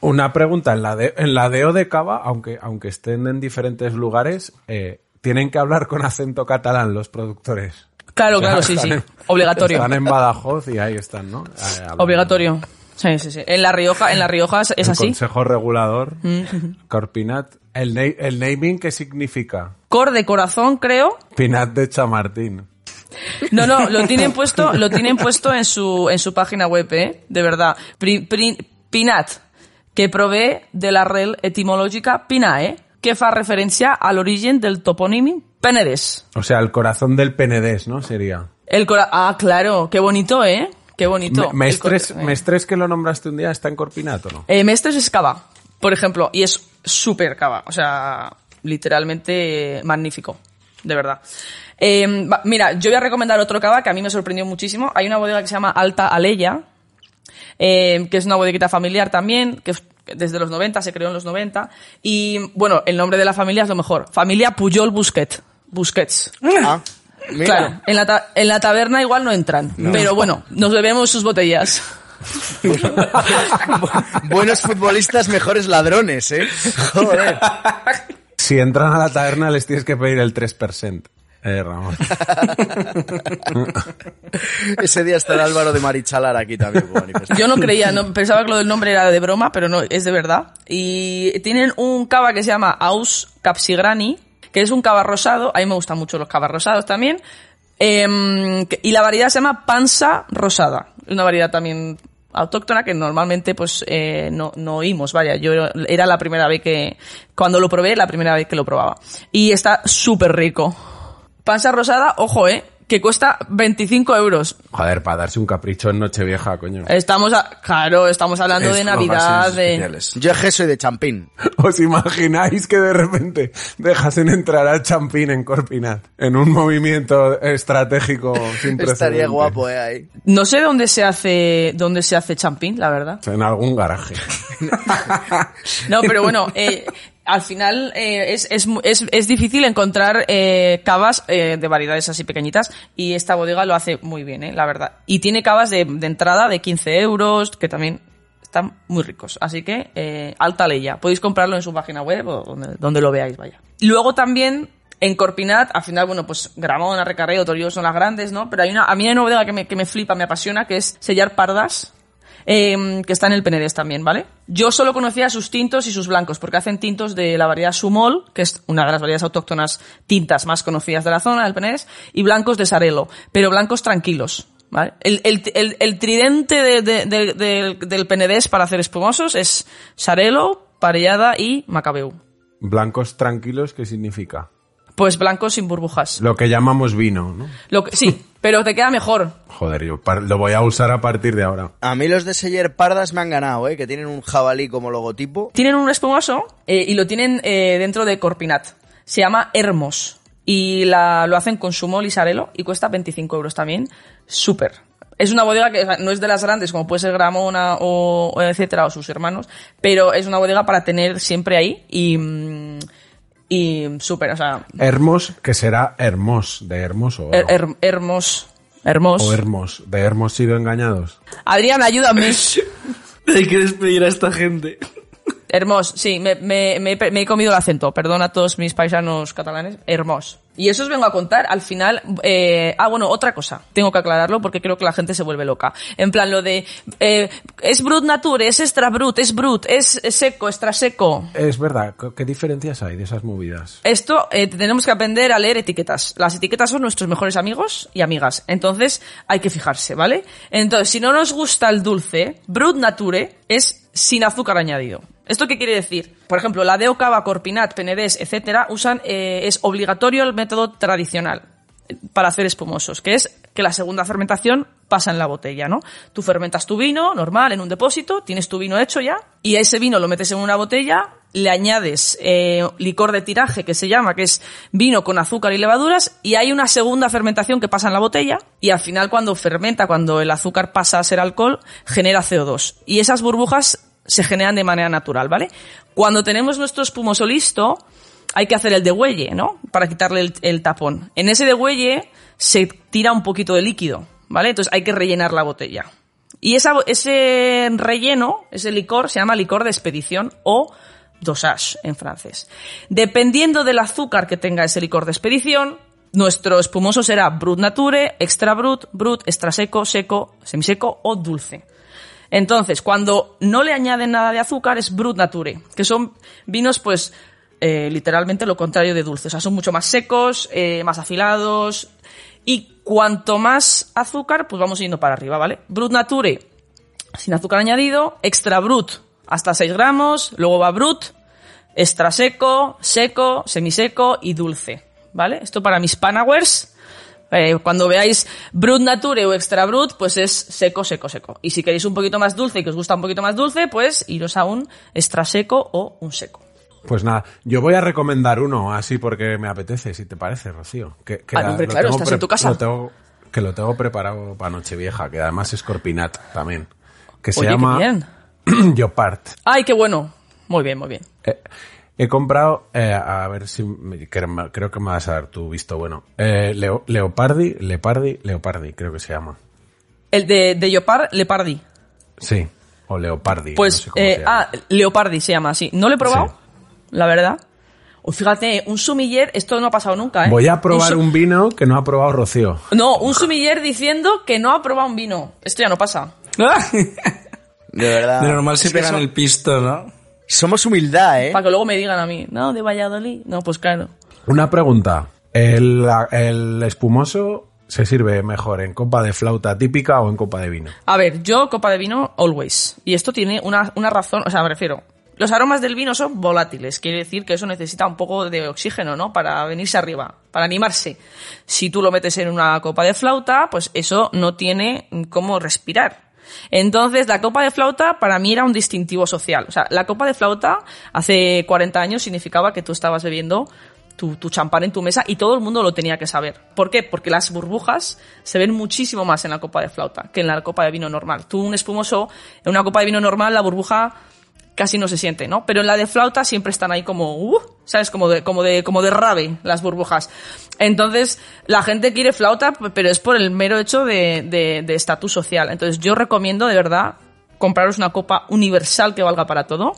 Una pregunta, en la, de, en la DO de Cava, aunque, aunque estén en diferentes lugares, eh, ¿tienen que hablar con acento catalán los productores? Claro, claro, sí, sí. Obligatorio. Están en Badajoz y ahí están, ¿no? Eh. Obligatorio. Sí, sí, sí. En La Rioja, en La Rioja es, El así. Consejo Regulador, Mm. Corpinat. El, na- ¿El naming qué significa? Cor de corazón, creo. Pinat de Chamartín. No, no, lo tienen puesto, lo tienen puesto en su, en su página web, ¿eh? De verdad. Pri- pri- Pinat, que provee de la rel etimológica Pinae, que fa referencia al origen del topónimo Penedès. O sea, el corazón del Penedés, ¿no? Sería. El cora- ah, claro, qué bonito, ¿eh? Qué bonito. Me- Mestres, eh. Mestres que lo nombraste un día está en Corpinat, ¿o no? Eh, Mestres es cava, por ejemplo, y es súper cava, o sea, literalmente magnífico, de verdad. Eh, va- mira, yo voy a recomendar otro cava que a mí me sorprendió muchísimo. Hay una bodega que se llama Alta Aleya, eh, que es una bodeguita familiar también, que desde los 90, se creó en los 90, y bueno, el nombre de la familia es lo mejor, familia Puyol Busquet, Busquets. Ah, mira. Claro, en la, ta- en la taberna igual no entran, pero bueno, nos bebemos sus botellas. Buenos futbolistas, mejores ladrones, ¿eh? Joder. Si entran a la taberna les tienes que pedir el 3%. Eh, Ramón. Ese día estará Álvaro de Marichalar aquí también. Yo no creía, no, pensaba que lo del nombre era de broma, pero no, es de verdad. Y tienen un cava que se llama Aus Capsigrani, que es un cava rosado. A mí me gustan mucho los cavas rosados también. Em, y la variedad se llama Pansa Rosada. Una variedad también autóctona que normalmente pues eh, no, no oímos, vaya, yo era la primera vez que, cuando lo probé, la primera vez que lo probaba. Y está súper rico. Pansa rosada, ojo, eh, que cuesta 25 euros. Joder, para darse un capricho en Nochevieja, coño. Estamos, a- claro, estamos hablando Es de Navidad, de... especiales. Yo es que soy de champín. ¿Os imagináis que de repente dejasen entrar al Champín en Corpinat? En un movimiento estratégico sin precedentes. Estaría guapo, eh, ahí. No sé dónde se hace, dónde se hace champín, la verdad. En algún garaje. No, pero bueno, eh, al final eh, es, es, es, es difícil encontrar eh, cavas eh, de variedades así pequeñitas y esta bodega lo hace muy bien, eh, la verdad. Y tiene cavas de, de entrada de 15 euros, que también están muy ricos. Así que, eh, alta leya. Podéis comprarlo en su página web o donde, donde lo veáis, vaya. Luego también... En Corpinat, al final, bueno, pues Gramona, Recarreo, Torillo son las grandes, ¿no? Pero hay una, a mí hay una bodega que me, que me flipa, me apasiona, que es Sellar Pardas, eh, que está en el Penedés también, ¿vale? Yo solo conocía sus tintos y sus blancos, porque hacen tintos de la variedad Sumol, que es una de las variedades autóctonas tintas más conocidas de la zona, del Penedés, y blancos de Sarelo, pero blancos tranquilos. ¿Vale? El, el, el, el tridente de- de- de- del- del Penedés para hacer espumosos es Sarelo, Parellada y Macabeu. Blancos tranquilos, ¿qué significa? Pues blancos sin burbujas. Lo que llamamos vino, ¿no? Lo que, sí, pero te queda mejor. Joder, yo lo voy a usar a partir de ahora. A mí los de Seller Pardas me han ganado, eh, que tienen un jabalí como logotipo. Tienen un espumoso eh, y lo tienen eh, dentro de Corpinat. Se llama Hermos. Y la, lo hacen con Sumol y Sarelo y cuesta 25 euros también. Súper. Es una bodega que o sea, no es de las grandes como puede ser Gramona o, o etcétera o sus hermanos, pero es una bodega para tener siempre ahí y, mm, y súper, o sea, Hermos, que será Hermos, de hermoso. her- her- Hermos. Hermos. o Hermos, de Hermos sido engañados. Adrián, ayúdame. Hay que despedir a esta gente. Hermos, sí, me, me- me- me he comido el acento. Perdona a todos mis paisanos catalanes. Hermos. Y eso os vengo a contar. Al final, eh, ah, bueno, otra cosa. Tengo que aclararlo porque creo que la gente se vuelve loca. En plan, lo de, eh, es brut nature, es extra brut, es brut, es seco, extra seco. Es verdad, ¿qué- ¿qué diferencias hay de esas movidas? Esto eh, tenemos que aprender a leer etiquetas. Las etiquetas son nuestros mejores amigos y amigas. Entonces hay que fijarse, ¿vale? Entonces, si no nos gusta el dulce, Brut Nature es sin azúcar añadido. ¿Esto qué quiere decir? Por ejemplo, la Deo Cava, Corpinat, Penedés, etcétera, usan, eh, es obligatorio el método tradicional eh, para hacer espumosos, que es que la segunda fermentación pasa en la botella, ¿no? Tú fermentas tu vino normal en un depósito, tienes tu vino hecho ya, y a ese vino lo metes en una botella, le añades eh, licor de tiraje, que se llama, que es vino con azúcar y levaduras, y hay una segunda fermentación que pasa en la botella, y al final cuando fermenta, cuando el azúcar pasa a ser alcohol, genera CO2. Y esas burbujas se generan de manera natural, ¿vale? Cuando tenemos nuestro espumoso listo, hay que hacer el degüelle, ¿no? Para quitarle el, tapón. En ese degüelle se tira un poquito de líquido, ¿vale? Entonces hay que rellenar la botella. Y ese relleno, ese licor, se llama licor de expedición o dosage en francés. Dependiendo del azúcar que tenga ese licor de expedición, nuestro espumoso será brut nature, extra brut, brut, extra seco, seco, semiseco o dulce. Entonces, cuando no le añaden nada de azúcar es brut nature, que son vinos pues eh, literalmente lo contrario de dulces, o sea, son mucho más secos, eh, más afilados y cuanto más azúcar, pues vamos yendo para arriba, ¿vale? Brut nature sin azúcar añadido, extra brut hasta 6 gramos, luego va brut, extra seco, seco, semiseco y dulce, ¿vale? Esto para mis panawers. Eh, cuando veáis Brut Nature o Extra Brut, pues es seco, seco, seco. Y si queréis un poquito más dulce y que os gusta un poquito más dulce, pues iros a un extra seco o un seco. Pues nada, yo voy a recomendar uno así porque me apetece, si te parece, Rocío. Que, que Ah, hombre, claro, tengo estás en tu casa. lo tengo- que lo tengo preparado para Nochevieja, que además es Corpinat también. Que se Oye, llama. Leopard. ¡Ay, qué bueno! Muy bien, muy bien. Eh, he comprado, eh, a ver si me- creo, que me vas a dar tu visto bueno. Eh, Leo- Leopardi, Leopardi, Leopardi, creo que se llama. El de, de Leopard, Leopardi. Sí, o Leopardi. Pues, no sé cómo eh, se llama. ah, Leopardi se llama así. No lo he probado, Sí. la verdad. O fíjate, un sumiller, esto no ha pasado nunca, ¿eh? Voy a probar un vino que no ha probado Rocío. No, un sumiller diciendo que no ha probado un vino. Esto ya no pasa. De verdad. De normal se pegan so- el pisto, ¿no? Somos humildad, ¿eh? Para que luego me digan a mí, no, de Valladolid. No, pues claro. Una pregunta. ¿El, el espumoso se sirve mejor en copa de flauta típica o en copa de vino? A ver, yo copa de vino always. Y esto tiene una, una razón, o sea, me refiero. Los aromas del vino son volátiles, quiere decir que eso necesita un poco de oxígeno, ¿no? Para venirse arriba, para animarse. Si tú lo metes en una copa de flauta, pues eso no tiene cómo respirar. Entonces, la copa de flauta para mí era un distintivo social. O sea, la copa de flauta hace 40 años significaba que tú estabas bebiendo tu, champán en tu mesa y todo el mundo lo tenía que saber. ¿Por qué? Porque las burbujas se ven muchísimo más en la copa de flauta que en la copa de vino normal. Tú, un espumoso, en una copa de vino normal, la burbuja casi no se siente, ¿no? Pero en la de flauta siempre están ahí como, uh, ¿sabes? Como de, como de, como de rave las burbujas. Entonces, la gente quiere flauta, pero es por el mero hecho de, de, estatus social. Entonces, yo recomiendo de verdad compraros una copa universal que valga para todo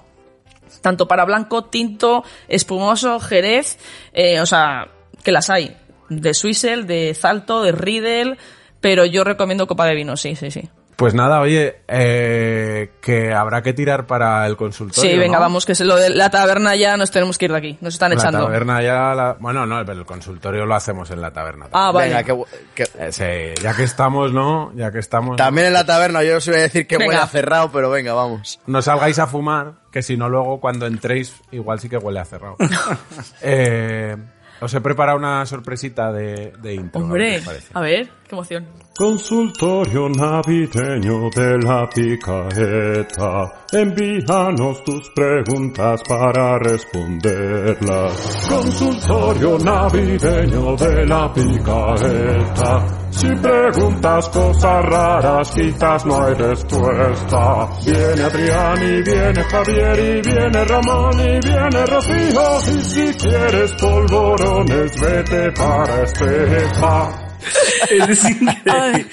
tanto para blanco, tinto, espumoso, jerez, eh, o sea, que las hay, de Swizzle, de Zalto, de Riedel, pero yo recomiendo copa de vino, sí, sí, sí. Pues nada, oye, eh, que habrá que tirar para el consultorio. Sí, venga, ¿no? vamos, que es lo de la taberna ya nos tenemos que ir de aquí, nos están La echando. taberna ya, la- bueno, no, pero el consultorio lo hacemos en la taberna. Ah, vale. Venga, que, que- Eh, sí, ya que estamos, ¿no? Ya que estamos. También en la taberna, yo os iba a decir que Venga. huele a cerrado, pero venga, vamos. No salgáis a fumar, que si no luego cuando entréis igual sí que huele a cerrado. eh, os he preparado una sorpresita de, de intro. a ver Hombre, parece. a ver, qué emoción. Consultorio navideño de la picaeta. Envíanos tus preguntas para responderlas. Consultorio navideño de la picaeta. Si preguntas cosas raras, quizás no hay respuesta. Viene Adrián y viene Javier y viene Ramón y viene Rocío. Y si quieres polvorones, vete para Estepa. Es.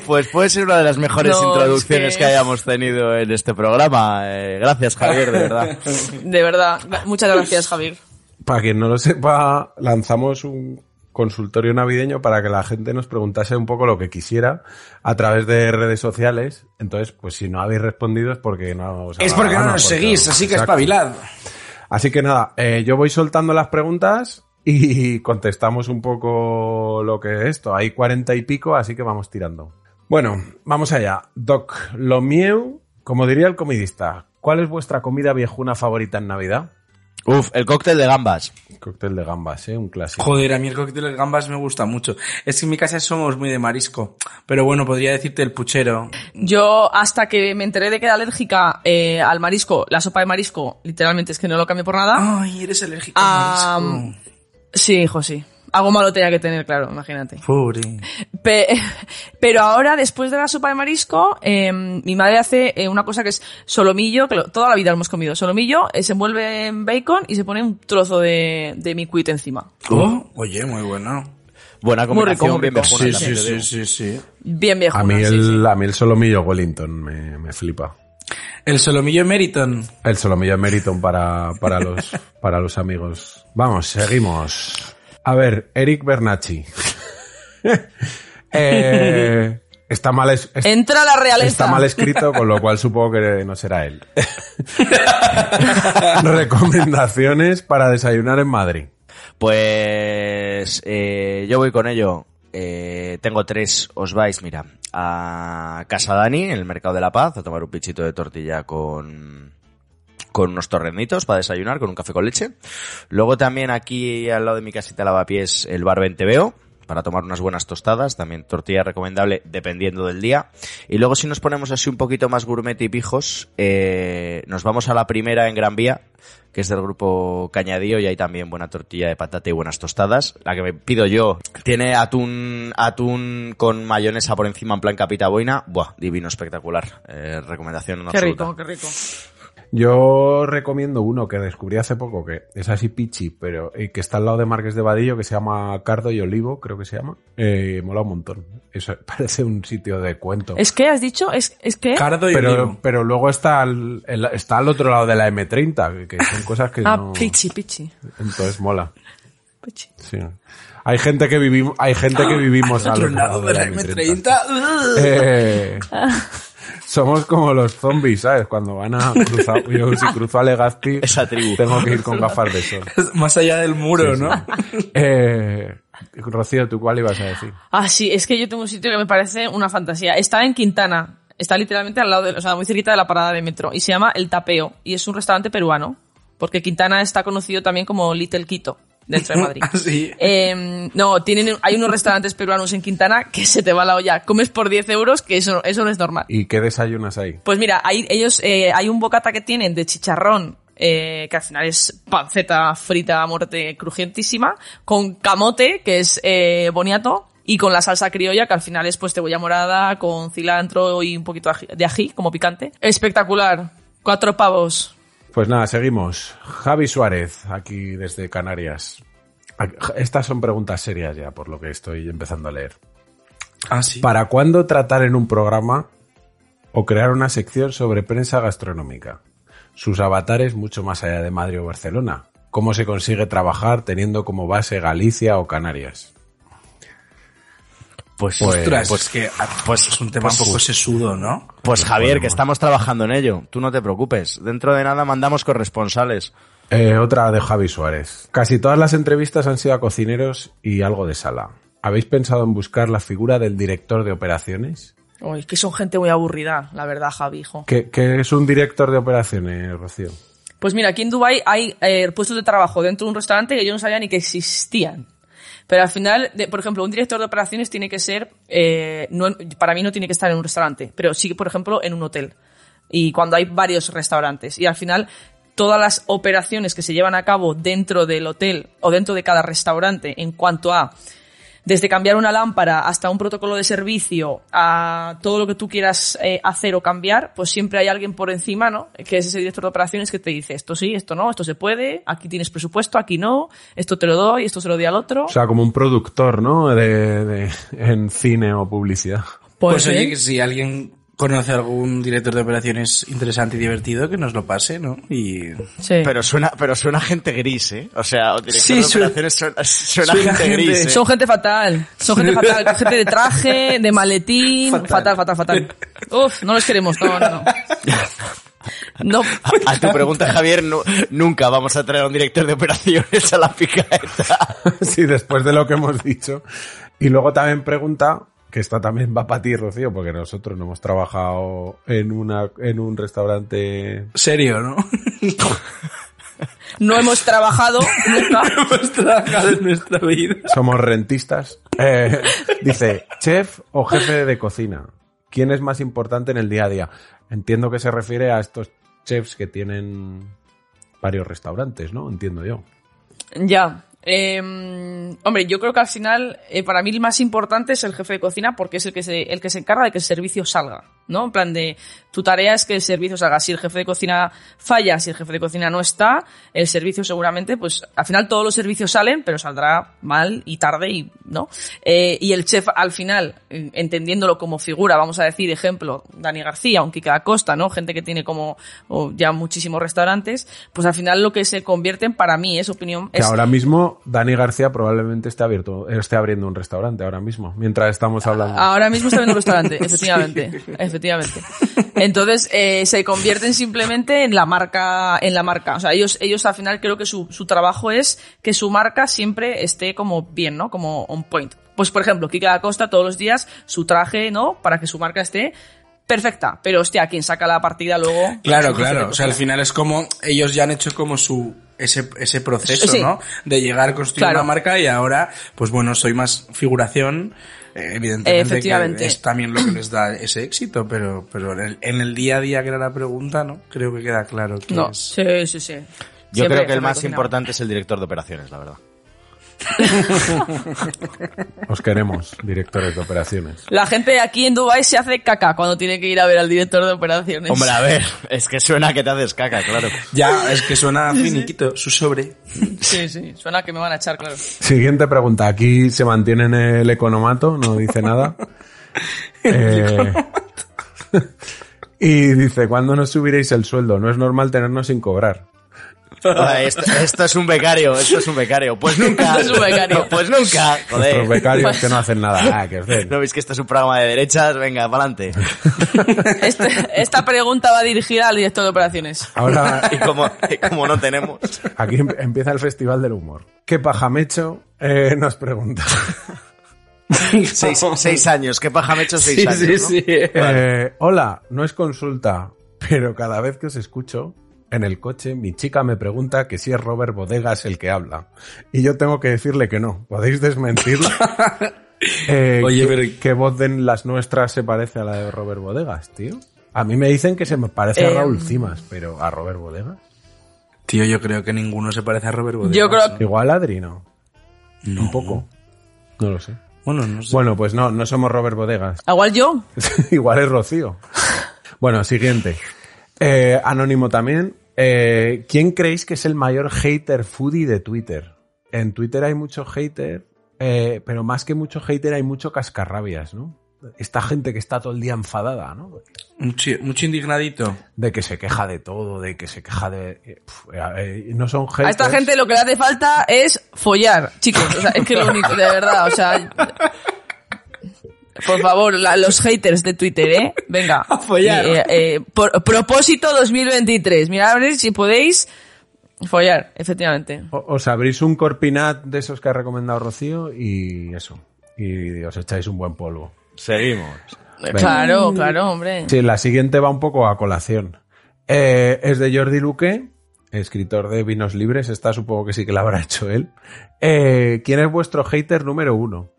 Pues puede ser una de las mejores No, introducciones es que... que- hayamos tenido en este programa. Eh, gracias, Javier, de verdad. De verdad, muchas gracias, Javier. Para quien no lo sepa, lanzamos un consultorio navideño para que la gente nos preguntase un poco lo que quisiera a través de redes sociales. Entonces, pues si no habéis respondido es porque no os Es porque no nos porque- seguís, así que Exacto. espabilad. Así que nada, eh, yo voy soltando las preguntas y contestamos un poco lo que es esto. Hay cuarenta y pico, así que vamos tirando. Bueno, vamos allá. Doc, lo mío, como diría el comidista, ¿cuál es vuestra comida viejuna favorita en Navidad? Uf, el cóctel de gambas. Cóctel de gambas, ¿eh? Un clásico. Joder, a mí el cóctel de gambas me gusta mucho. Es que en mi casa somos muy de marisco. Pero bueno, podría decirte el puchero. Yo, hasta que me enteré de que era alérgica eh, al marisco, la sopa de marisco, literalmente es que no lo cambio por nada. Ay, eres alérgico al Ah, marisco. Sí, hijo, sí. Algo malo tenía que tener, claro, imagínate. Pobre. Pe- pero ahora, después de la sopa de marisco, eh, mi madre hace eh, una cosa que es solomillo, que toda la vida lo hemos comido. Solomillo eh, se envuelve en bacon y se pone un trozo de, de mi cuit encima. Oh, oye, muy bueno. Buena Muy rico, combinación, bien rico. viejuna Sí, sí, sí, sí, sí. Bien viejo. A mí, el, a mí el solomillo Wellington me, me flipa. El solomillo Meriton. El solomillo Meriton para, para, los, para los amigos. Vamos, seguimos. A ver, Eric Bernacci. Eh, está mal, es- es- Entra la realeza. está mal escrito, con lo cual supongo que no será él. Recomendaciones para desayunar en Madrid. Pues eh, yo voy con ello. Eh, tengo tres, os vais, mira, a Casa Dani, en el Mercado de la Paz, a tomar un pichito de tortilla con, con unos torrenitos para desayunar, con un café con leche. Luego también aquí al lado de mi casita lavapiés, el bar Venteveo, para tomar unas buenas tostadas, también tortilla recomendable dependiendo del día. Y luego si nos ponemos así un poquito más gourmet y pijos, eh, nos vamos a la primera en Gran Vía, que es del grupo Cañadío y hay también buena tortilla de patata y buenas tostadas. La que me pido yo tiene atún, atún con mayonesa por encima en plan capita boina. Buah, divino, espectacular. Eh, recomendación Qué absoluta. rico, qué rico. Yo recomiendo uno que descubrí hace poco, que es así pichi, pero eh, que está al lado de Marques de Vadillo, que se llama Cardo y Olivo, creo que se llama. Eh, mola un montón. Eso parece un sitio de cuento. ¿Es que has dicho? ¿Es, es que? Cardo y pero, Olivo. pero luego está al, el- está al otro lado de la M30, que son cosas que ah, no... pichi, pichi. Entonces mola. pichi. Sí. Hay gente que vivimos, hay gente que vivimos Al al otro lado de la M30. Eh, somos como los zombies, ¿sabes? Cuando van a cruzar, yo si cruzo a Legazpi, Esa tribu. tengo que ir con gafas de sol. Más allá del muro, Sí, sí. ¿no? Eh, Rocío, ¿tú cuál ibas a decir? Ah, sí, es que yo tengo un sitio que me parece una fantasía. Está en Quintana. Está literalmente al lado de, o sea, muy cerquita de la parada de metro. Y se llama El Tapeo. Y es un restaurante peruano. Porque Quintana está conocido también como Little Quito, dentro de Madrid. Ah, sí. Eh, no, tienen, hay unos restaurantes peruanos en Quintana que se te va la olla. Comes por 10 euros, que eso, eso no es normal. ¿Y qué desayunas ahí? Pues mira, hay, ellos, eh, hay un bocata que tienen de chicharrón, eh, que al final es panceta frita a muerte crujientísima, con camote, que es eh, boniato, y con la salsa criolla, que al final es pues cebolla morada, con cilantro y un poquito de ají, como picante. Espectacular. Cuatro pavos. Pues nada, seguimos. Javi Suárez, aquí desde Canarias. Estas son preguntas serias ya, por lo que estoy empezando a leer. Ah, sí. ¿Para cuándo tratar en un programa o crear una sección sobre prensa gastronómica? Sus avatares mucho más allá de Madrid o Barcelona. ¿Cómo se consigue trabajar teniendo como base Galicia o Canarias? Pues, Pues- Ostras, pues, es que ah, pues- es un tema pues- un poco sesudo, ¿no? pues Javier, que estamos trabajando en ello. Tú no te preocupes. Dentro de nada mandamos corresponsales. Eh, otra de Javi Suárez. Casi todas las entrevistas han sido a cocineros y algo de sala. ¿Habéis pensado en buscar la figura del director de operaciones? Uy, que son gente muy aburrida, la verdad, Javi, hijo. ¿Qué, qué es un director de operaciones, Rocío? Pues mira, aquí en Dubai hay eh, puestos de trabajo dentro de un restaurante que yo no sabía ni que existían. Pero al final, por ejemplo, un director de operaciones tiene que ser, eh, no para mí no tiene que estar en un restaurante, pero sí, por ejemplo, en un hotel. Y cuando hay varios restaurantes. Y al final, todas las operaciones que se llevan a cabo dentro del hotel o dentro de cada restaurante en cuanto a desde cambiar una lámpara hasta un protocolo de servicio, a todo lo que tú quieras eh, hacer o cambiar, pues siempre hay alguien por encima, ¿no? Que es ese director de operaciones que te dice, esto sí, esto no, esto se puede, aquí tienes presupuesto, aquí no, esto te lo doy, esto se lo doy al otro. O sea, como un productor, ¿no? De, de- en cine o publicidad. Pues, sí. oye, que si alguien conoce algún director de operaciones interesante y divertido, que nos lo pase, ¿no? Y Sí. Pero suena, pero suena gente gris, ¿eh? O sea, o director Sí, de operaciones suena, suena suena gente, gente- gris, ¿eh? Son gente fatal, son gente fatal, gente de traje, de maletín, fatal, fatal, fatal. Uf, no los queremos, no, no, no. No, A tu pregunta, Javier, nu- nunca vamos a traer a un director de operaciones a la picaeta. sí, después de lo que hemos dicho. Y luego también pregunta, que esta también va para ti, Rocío, porque nosotros no hemos trabajado en, una, en un restaurante... serio, ¿no? no hemos trabajado nunca. Hemos trabajado en nuestra vida. Somos rentistas. Eh, dice, chef o jefe de cocina. ¿Quién es más importante en el día a día? Entiendo que se refiere a estos chefs que tienen varios restaurantes, ¿no? Entiendo yo. Ya. Eh, hombre, yo creo que al final, eh, para mí el más importante es el jefe de cocina porque es el que, se, el que se encarga de que el servicio salga, ¿no? En plan de, tu tarea es que el servicio salga. Si el jefe de cocina falla, si el jefe de cocina no está, el servicio seguramente, pues al final todos los servicios salen, pero saldrá mal y tarde y, ¿no? Eh, y el chef al final, entendiéndolo como figura, vamos a decir, ejemplo, Dani García, un Kike da Costa, ¿no? Gente que tiene como oh, ya muchísimos restaurantes, pues al final lo que se convierten, para mí, es opinión, Que es ahora mismo Dani García probablemente esté abierto, esté abriendo un restaurante ahora mismo, mientras estamos hablando. Ahora mismo está en un restaurante, efectivamente, efectivamente. Entonces eh, se convierten simplemente en la marca, en la marca. O sea, ellos, ellos al final creo que su, su trabajo es que su marca siempre esté como bien, ¿no? Como on point. Pues por ejemplo, Kika da Costa todos los días su traje, ¿no? Para que su marca esté perfecta. Pero hostia, quien saca la partida luego. Claro, es el jefe de claro. O sea, al final es como ellos ya han hecho como su ese, ese proceso, Sí. ¿no? De llegar a construir Claro. una marca y ahora, pues bueno, soy más figuración. eh, evidentemente Efectivamente. que es también lo que les da ese éxito, pero, pero en el, en el día a día que era la pregunta, ¿no? Creo que queda claro que No, es... sí, sí, sí. Yo Siempre creo que el más importante es el director de operaciones, la verdad. Os queremos, directores de operaciones. La gente aquí en Dubai se hace caca cuando tiene que ir a ver al director de operaciones. Hombre, a ver, es que suena que te haces caca, claro. Ya, es que suena finiquito, su sobre. Sí, sí, suena que me van a echar, claro. Siguiente pregunta. Aquí se mantiene en el economato, no dice nada. Eh, y dice, ¿cuándo nos subiréis el sueldo? No es normal tenernos sin cobrar. Esto, esto es un becario, esto es un becario. Pues nunca. Esto es un becario. Pues nunca. Joder. Nuestros becarios que no hacen nada. Ah, que os den. ¿No veis que esto es un programa de derechas? Venga, para adelante. Este- esta pregunta va dirigida al director de operaciones. Ahora, Y como, y como no tenemos. aquí em- empieza el Festival del Humor. ¿Qué pajamecho? Eh, nos pregunta. Seis, seis años, qué paja me he hecho seis Sí, años. sí, ¿no? sí. Eh, hola, no es consulta, pero cada vez que os escucho en el coche, mi chica me pregunta que si es Robert Bodegas el que habla. Y yo tengo que decirle que no. ¿Podéis desmentirlo? Eh, Oye, ¿qué, pero- ¿qué voz de las nuestras se parece a la de Robert Bodegas, tío? A mí me dicen que se me parece a Eh, Raúl Cimas, pero ¿a Robert Bodegas? Tío, yo creo que ninguno se parece a Robert Bodegas. Yo creo que... Igual Adri, ¿no? No. Un poco. No lo sé. Bueno, no sé. Bueno, pues no, no somos Robert Bodegas. Igual yo. Igual es Rocío. Bueno, siguiente. Eh, anónimo también. Eh, ¿Quién creéis que es el mayor hater foodie de Twitter? En Twitter hay mucho hater, eh, pero más que mucho hater hay mucho cascarrabias, ¿no? Esta gente que está todo el día enfadada, ¿no? Mucho, mucho indignadito. De que se queja de todo, de que se queja de... eh, pf, eh, eh, no son haters. A esta gente lo que le hace falta es follar, chicos. O sea, es que lo único, de verdad, o sea... Por favor, la- los haters de Twitter, ¿eh? Venga. A follar. Eh, eh, por- propósito 2023. Mirad a ver si podéis follar, efectivamente. O- Os abrís un corpinat de esos que ha recomendado Rocío y eso. Y os echáis un buen polvo. Seguimos. Claro, claro, hombre. Sí, la siguiente va un poco a colación. Eh, es de Jordi Luque, escritor de Vinos Libres. Esta supongo que sí que la habrá hecho él. Eh, ¿Quién es vuestro hater número uno?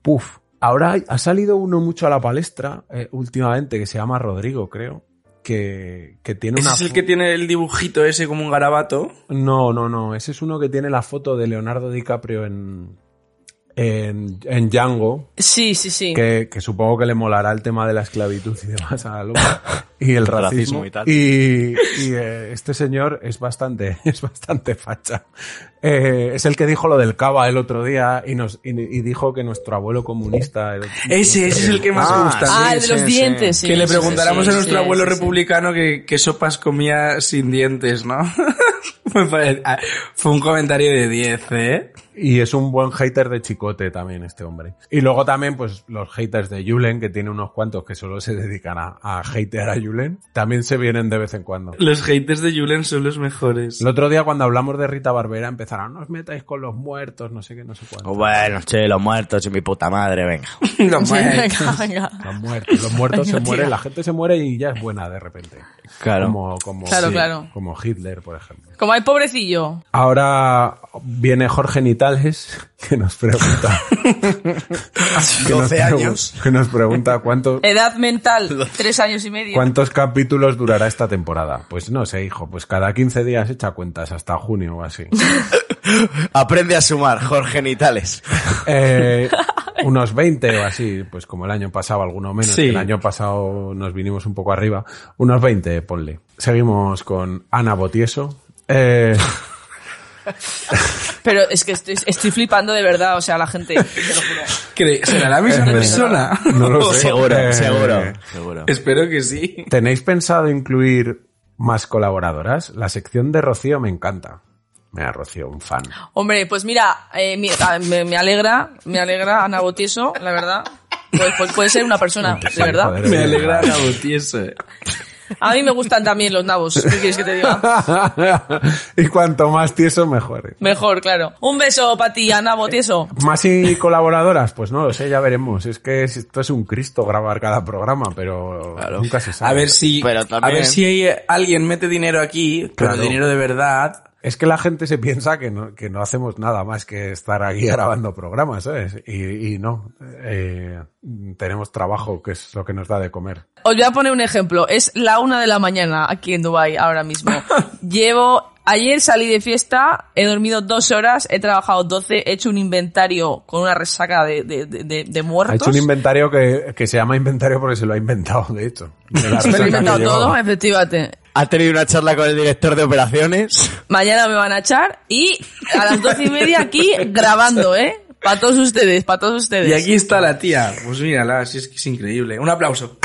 Puf. Ahora ha salido uno mucho a la palestra eh, últimamente que se llama Rodrigo, creo. Que, que tiene Ese una. es el que tiene el dibujito ese como un garabato. No, no, no. Ese es uno que tiene la foto de Leonardo DiCaprio en. En, en Django, Sí, sí, sí. que, que supongo que le molará el tema de la esclavitud y demás al hombre. y el racismo, racismo y tal. y, y, eh, este señor es bastante es bastante facha Eh, es el que dijo lo del cava el otro día y nos y, y dijo que nuestro abuelo comunista el- Ese, ese es el que más Ah, gusta. Ah, sí, el de los sí, dientes, sí. que le preguntáramos sí, a nuestro sí, abuelo sí, sí. republicano que qué sopas comía sin dientes, ¿no? Ah, Fue un comentario de 10, ¿eh? Y es un buen hater de chicote también este hombre y luego también pues los haters de Julen que tiene unos cuantos que solo se dedican a, a hatear a Julen también se vienen de vez en cuando Los haters de Julen son los mejores. el otro día cuando hablamos de Rita Barbera empezaron no os metáis con los muertos no sé qué no sé cuánto Bueno, che, los muertos y mi puta madre, venga. Los Sí, muertos. venga, venga. Los muertos, los muertos se mueren, la gente se muere y ya es buena de repente. Claro. Como, como, Claro, claro. como Hitler, por ejemplo. Como hay pobrecillo. Ahora viene Jorge Que nos pregunta. que nos 12 pregu- años. Que nos pregunta cuántos, Edad mental, tres años y medio. cuántos capítulos durará esta temporada. Pues no sé, hijo, pues cada 15 días echa cuentas, hasta junio o así. Aprende a sumar, Jorge Nitales. Eh, unos 20 o así, pues como el año pasado, alguno menos. Sí. El año pasado nos vinimos un poco arriba. Unos 20, ponle. Seguimos con Ana Botieso. Eh, Pero es que estoy, estoy flipando de verdad, o sea, la gente, te lo juro. ¿Cre- ¿Será la misma persona? no lo sé. Seguro, Eh, seguro, seguro. Espero que sí. ¿Tenéis pensado incluir más colaboradoras? La sección de Rocío me encanta. Mira, Rocío, un fan. Hombre, pues mira, eh, mi- ah, me, me alegra, me alegra Ana Botieso, la verdad. Pues, pues puede ser una persona, de verdad. joder, Me alegra la Botieso. A mí me gustan también los nabos, ¿qué quieres que te diga? y cuanto más tieso, mejor. ¿eh? Mejor, claro. Un beso para ti, Ana Botieso. ¿Más y colaboradoras? Pues no lo sé, ya veremos. Es que esto es un Cristo grabar cada programa, pero nunca se sabe. A ver si, Pero a ver si hay- alguien mete dinero aquí, pero Claro. dinero de verdad, Es que la gente se piensa que no, que no hacemos nada más que estar aquí grabando programas, ¿sabes? Y, y no. Eh, tenemos trabajo, que es lo que nos da de comer. Os voy a poner un ejemplo. Es la una de la mañana aquí en Dubai ahora mismo. Llevo, ayer salí de fiesta, he dormido dos horas, he trabajado 12, he hecho un inventario con una resaca de, de, de, muertos. Ha hecho un inventario que, que se llama inventario porque se lo ha inventado, de hecho. De la Me lo resaca inventado todo, efectivamente. Ha tenido una charla con el director de operaciones. Mañana me van a echar y a las doce y media aquí grabando, ¿eh? Para todos ustedes, para todos ustedes. Y aquí está la tía. Pues mírala, sí, es que es increíble. Un aplauso.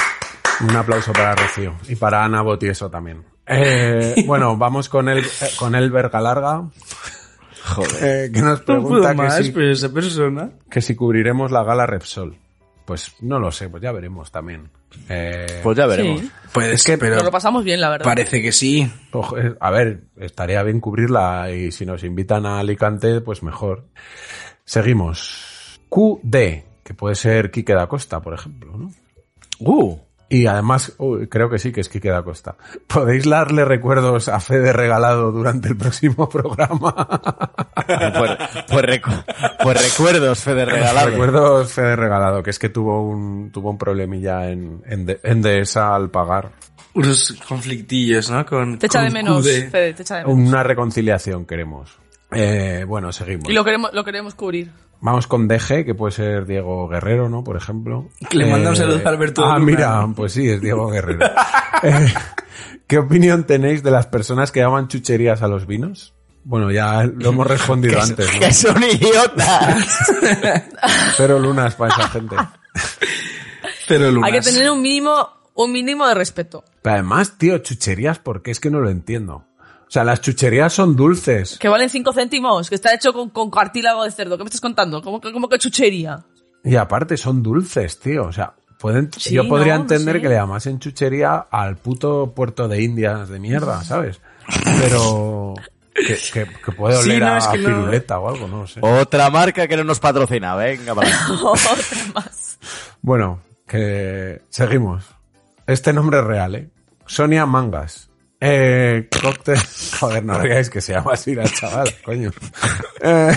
Un aplauso para Rocío y para Ana Botieso también. Eh, bueno, vamos con el eh, con el verga larga. Joder. que nos No pregunta puedo que, más, si, pero esa persona. que si cubriremos la gala Repsol. Pues no lo sé, pues ya veremos también. Eh, Pues ya veremos. Sí. Puede Es que- pero Nos lo pasamos bien, la verdad. parece que sí. eh, a ver, estaría bien cubrirla y si nos invitan a Alicante, pues mejor. Seguimos. QD, que puede ser Quique da Costa, por ejemplo, ¿no? Uh. Y además, uy, creo que sí que es Quique da Costa. ¿Podéis darle recuerdos a Fede regalado durante el próximo programa? Pues, pues recu- pues recuerdos, Fede regalado. Recuerdos Fede regalado, que es que tuvo un, tuvo un problemilla en, en, de- en Dehesa al pagar. Unos conflictillos, ¿no? Con, Te echa con de menos, QD. Fede, te echa de menos. Una reconciliación queremos. Eh, bueno, seguimos. Y lo queremos, lo queremos cubrir. Vamos con DG, que puede ser Diego Guerrero, ¿no? Por ejemplo. Le manda un saludo a Alberto Ah, mira, pues sí, es Diego Guerrero. Eh, ¿Qué opinión tenéis de las personas que llaman chucherías a los vinos? Bueno, ya lo hemos respondido antes, ¿no? Que son idiotas. Cero lunas para esa gente. Cero lunas. Hay que tener un mínimo, un mínimo de respeto. Pero además, tío, chucherías, ¿por qué? Es que no lo entiendo. O sea, las chucherías son dulces. Que valen 5 céntimos, que está hecho con, con cartílago de cerdo. ¿Qué me estás contando? ¿Cómo, que- cómo que chuchería? Y aparte son dulces, tío. O sea, pueden, Sí, yo podría no, entender sí. que le llamasen chuchería al puto puerto de Indias de mierda, ¿sabes? Pero que, que, que puede Sí, oler no, a, es que no. piruleta o algo, no lo sé. Otra marca que no nos patrocina. Venga, para. Otra más. Bueno, que seguimos. Este nombre es real, ¿eh? Sonia Mangas. Eh, cóctel. Joder, no digáis que se llama así la chavala, coño. Eh,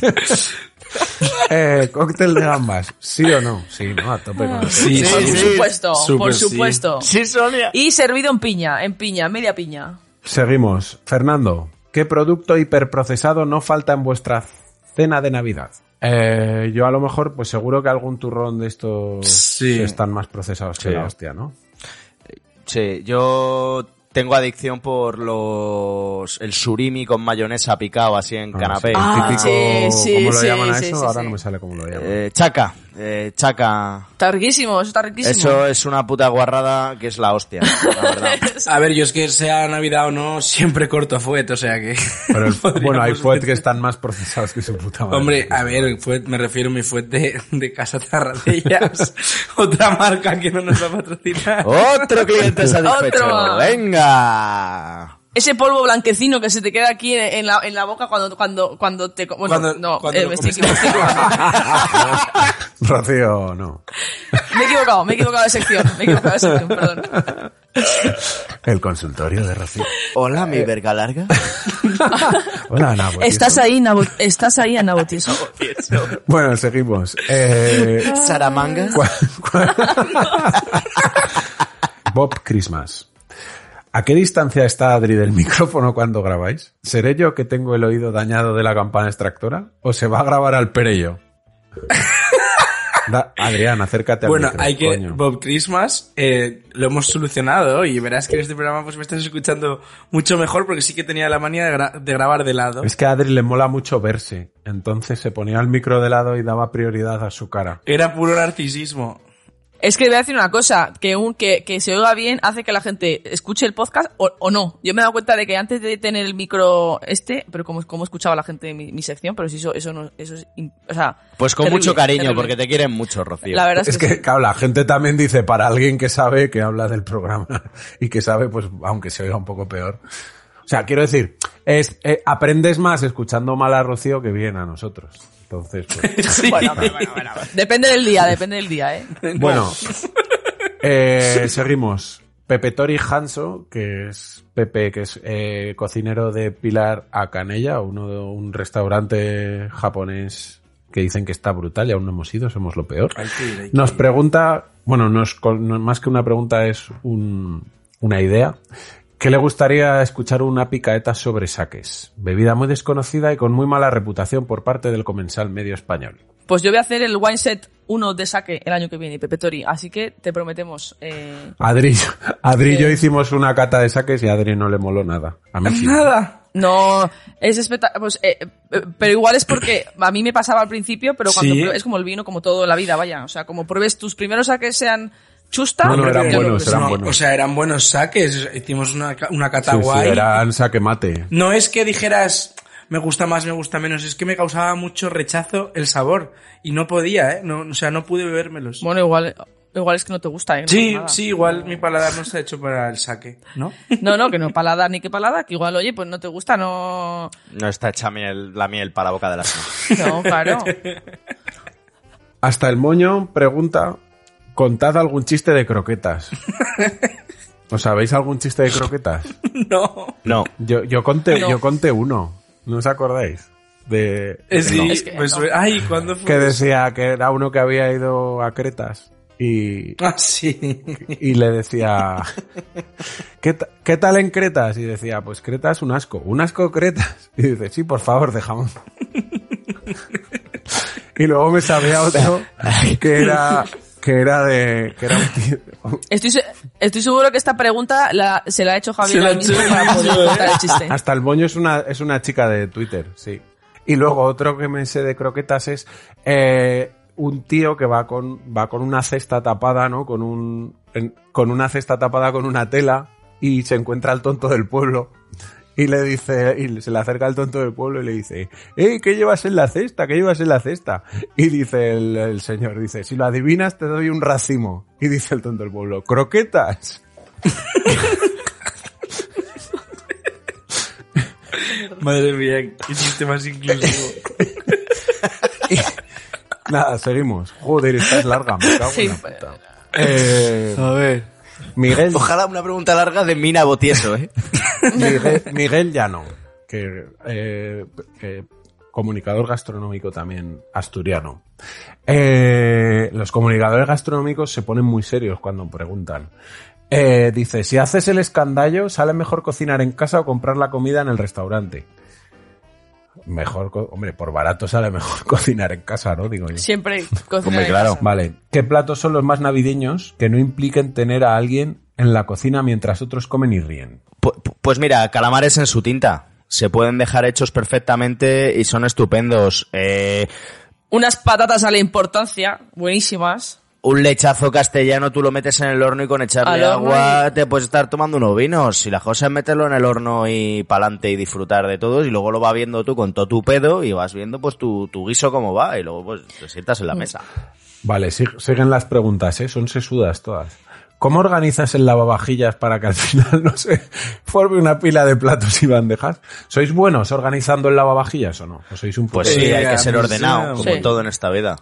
eh, cóctel de gambas. ¿Sí o no? Sí, ¿no? A tope con el Sí, por sí, sí. supuesto, Súper por supuesto. Sí, Sonia. Y servido en piña, en piña, media piña. Seguimos. Fernando, ¿qué producto hiperprocesado no falta en vuestra cena de Navidad? Eh, yo a lo mejor, pues seguro que algún turrón de estos Sí. están más procesados que la hostia, ¿no? Sí, yo tengo adicción por los el surimi con mayonesa picado así en Ah, canapé. sí. Ah, Típico, sí, sí, ¿cómo lo sí, llaman a sí, eso? sí, Ahora sí. no me sale cómo lo llaman. Eh, chaca, eh, chaca. Está riquísimo, eso está riquísimo. Eso es una puta guarrada que es la hostia, la verdad. A ver, yo es que sea Navidad o no, siempre corto fuet, o sea que... Pero el- podríamos bueno, hay fuet que están más procesados que su puta madre. Hombre, a ver, fuet, me refiero a mi fuet de, de Casa Tarradellas. Otra marca que no nos va a patrocinar. Otro cliente satisfecho. Otro. Venga. Ese polvo blanquecino que se te queda aquí en, la, en la boca cuando, cuando, cuando te... Bueno, Cuando- no, cuando eh, me, estoy. Rocío, no. me he equivocado, me he equivocado de sección. Me he equivocado de sección, perdón. El consultorio de Rocío. Hola, mi verga larga. Hola, Ana. Estás ahí, Nabo- estás ahí, Ana Botiso. Bueno, seguimos. Eh, Saramanga. ¿cuál- cuál- Bob Christmas. ¿A qué distancia está Adri del micrófono cuando grabáis? ¿Seré yo que tengo el oído dañado de la campana extractora? ¿O se va a grabar al perello? Da- Adrián, acércate al Bueno, micro, hay que... coño. Bob Christmas eh, lo hemos solucionado y verás que en este programa pues me estás escuchando mucho mejor porque sí que tenía la manía de, gra- de grabar de lado. Es que a Adri le mola mucho verse. Entonces se ponía el micro de lado y daba prioridad a su cara. Era puro narcisismo. Es que voy a decir una cosa, que, un, que, que se oiga bien hace que la gente escuche el podcast o, o no. Yo me he dado cuenta de que antes de tener el micro este, pero como, como escuchaba la gente mi, mi sección, pero si eso, eso no, eso es, o sea... Pues con terrible, mucho cariño, terrible. porque te quieren mucho, Rocío. La verdad es, Es que, sí. claro, la gente también dice, para alguien que sabe que habla del programa y que sabe, pues, aunque se oiga un poco peor. O sea, quiero decir, es, eh, aprendes más escuchando mal a Rocío que bien a nosotros. Entonces, pues, Sí. Depende del día, depende del día, ¿eh? bueno, eh, seguimos. Pepe Tori Hanso, que es Pepe, que es eh, cocinero de Pilar a Canella, uno de un restaurante japonés que dicen que está brutal y aún no hemos ido, somos lo peor. Hay que ir, hay que Nos ir. pregunta, bueno, no es, con- no- más que una pregunta, es un- una idea. ¿Qué le gustaría escuchar una picaeta sobre saques? Bebida muy desconocida y con muy mala reputación por parte del comensal medio español. Pues yo voy a hacer el wine set 1 de saque el año que viene, Pepe Tori. Así que te prometemos. Eh, Adri, Adri y yo hicimos una cata de saques y a Adri no le moló nada. A mí sí. Nada. no, es espectacular. Pues, eh, eh, pero igual es porque a mí me pasaba al principio, pero cuando Sí. pruebes- es como el vino, como todo la vida, vaya. O sea, como pruebes tus primeros saques sean chusta. No, no, eran buenos, ves. eran No, buenos. O sea, eran buenos saques. Hicimos una, una cata Sí, sí, guay. eran saque mate. No es que dijeras me gusta más, me gusta menos, es que me causaba mucho rechazo el sabor y no podía, ¿eh? No, o sea, no pude bebérmelos. Bueno, igual, igual es que no te gusta, ¿eh? No sí, sí, igual mi paladar no está hecho para el saque, ¿no? No, no, que no palada ni que palada, que igual, oye, pues no te gusta, no. No está hecha miel, la miel para la boca de la No, claro. Hasta el moño pregunta, contad algún chiste de croquetas. ¿Os sabéis algún chiste de croquetas? no. No. Yo, yo conté, No. yo conté uno. ¿No os acordáis? De, sí, no. Es que pues, no. ay, ¿cuándo fue? que eso? decía que era uno que había ido a Cretas y, Ah, sí. y le decía ¿qué, ¿qué tal en Cretas? y decía pues Cretas un asco un asco Cretas y dice sí por favor de jamón y luego me sabía otro que era que era de que era un tío Estoy, se- estoy seguro que esta pregunta la, se la ha hecho Se Javier la al ha mismo hecho para yo, poder contar el chiste. Hasta el moño es una, es una chica de Twitter, sí. Y luego otro que me sé de croquetas es eh, un tío que va con, va con una cesta tapada, ¿no? Con un, en- con una cesta tapada con una tela y se encuentra al tonto del pueblo. Y le dice, y se le acerca al tonto del pueblo y le dice, ¡Eh, qué llevas en la cesta! ¿Qué llevas en la cesta? Y dice el, el señor, dice, si lo adivinas te doy un racimo. Y dice el tonto del pueblo, ¡croquetas! Madre mía, qué chiste más inclusivo. Nada, seguimos. Joder, esta es larga, me cago en Sí, la puta. Eh, A ver. Miguel, Ojalá una pregunta larga de Mina Botieso, ¿eh? Miguel, Miguel Llano, que, eh, que comunicador gastronómico también asturiano. Eh, los comunicadores gastronómicos se ponen muy serios cuando preguntan. Eh, dice, si haces el escandallo, ¿sale mejor cocinar en casa o comprar la comida en el restaurante? Mejor, hombre, por barato sale mejor cocinar en casa, ¿no? Digo yo. Siempre cocinar Hombre, en claro. casa. Vale. ¿Qué platos son los más navideños que no impliquen tener a alguien en la cocina mientras otros comen y ríen? Pu- pu- Pues mira, calamares en su tinta. Se pueden dejar hechos perfectamente y son estupendos. Eh, Unas patatas a la importancia, buenísimas. Un lechazo castellano tú lo metes en el horno y con echarle agua y- te puedes estar tomando unos vinos. Si la cosa es meterlo en el horno y pa'lante y disfrutar de todo y luego lo vas viendo tú con todo tu pedo y vas viendo pues tu, tu guiso cómo va y luego pues te sientas en la mesa. Vale, sig- siguen las preguntas, ¿eh? Son sesudas todas. ¿Cómo organizas el lavavajillas para que al final no se forme una pila de platos y bandejas? ¿Sois buenos organizando el lavavajillas o no? ¿O sois un Pues poco- sí, Eh, hay que ser ordenado, sí. como Sí. todo en esta vida.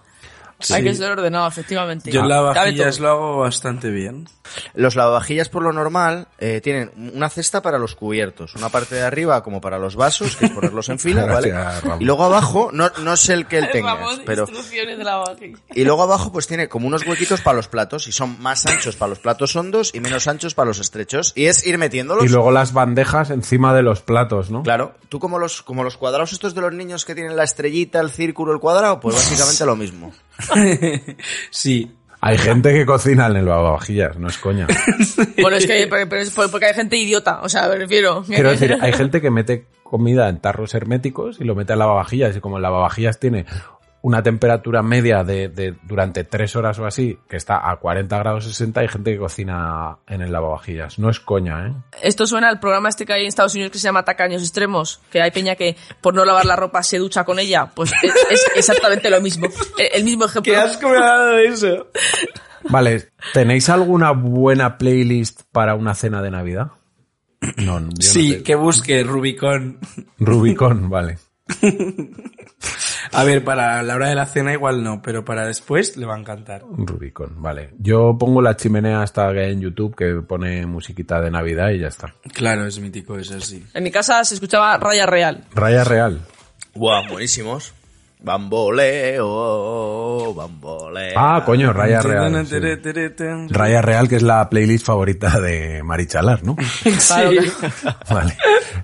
Hay que ser ordenado, efectivamente. Yo lavavajillas lo hago bastante bien. Los lavavajillas por lo normal eh, tienen una cesta para los cubiertos, una parte de arriba como para los vasos, que es ponerlos en fila, ¿vale? Gracias. Y luego abajo, no, no sé el que él tenga, pero... de. Y luego abajo pues tiene como unos huequitos para los platos y son más anchos para los platos hondos y menos anchos para los estrechos. Y es ir metiéndolos. Y luego las bandejas encima de los platos, ¿no? Claro, tú como los, como los cuadrados estos de los niños que tienen la estrellita, el círculo, el cuadrado, pues básicamente lo mismo. sí. Hay gente que cocina en el lavavajillas, no es coña. Bueno, es que pero es porque hay gente idiota, o sea, me refiero. Quiero decir, hay gente que mete comida en tarros herméticos y lo mete al lavavajillas y como el lavavajillas tiene una temperatura media de, de durante tres horas o así, que está a 40 grados 60, hay gente que cocina en el lavavajillas. No es coña, ¿eh? Esto suena al programa este que hay en Estados Unidos que se llama Tacaños Extremos, que hay peña que por no lavar la ropa se ducha con ella. Pues es, es exactamente lo mismo. El, mismo ejemplo. Qué asco me ha dado eso. Vale, ¿tenéis alguna buena playlist para una cena de Navidad? No, yo no Sí, que busque Rubicon. Rubicon, vale. A ver, para la hora de la cena igual no, pero para después le va a encantar. Un Rubicon, vale. Yo pongo la chimenea hasta que hay en YouTube que pone musiquita de Navidad y ya está. Claro, es mítico eso, sí. En mi casa se escuchaba Raya Real. Raya Real. Guau, buenísimos. Bamboleo, bamboleo. Ah, coño, Raya Real. sí. Raya Real, que es la playlist favorita de Marichalar, ¿no? Claro, Vale.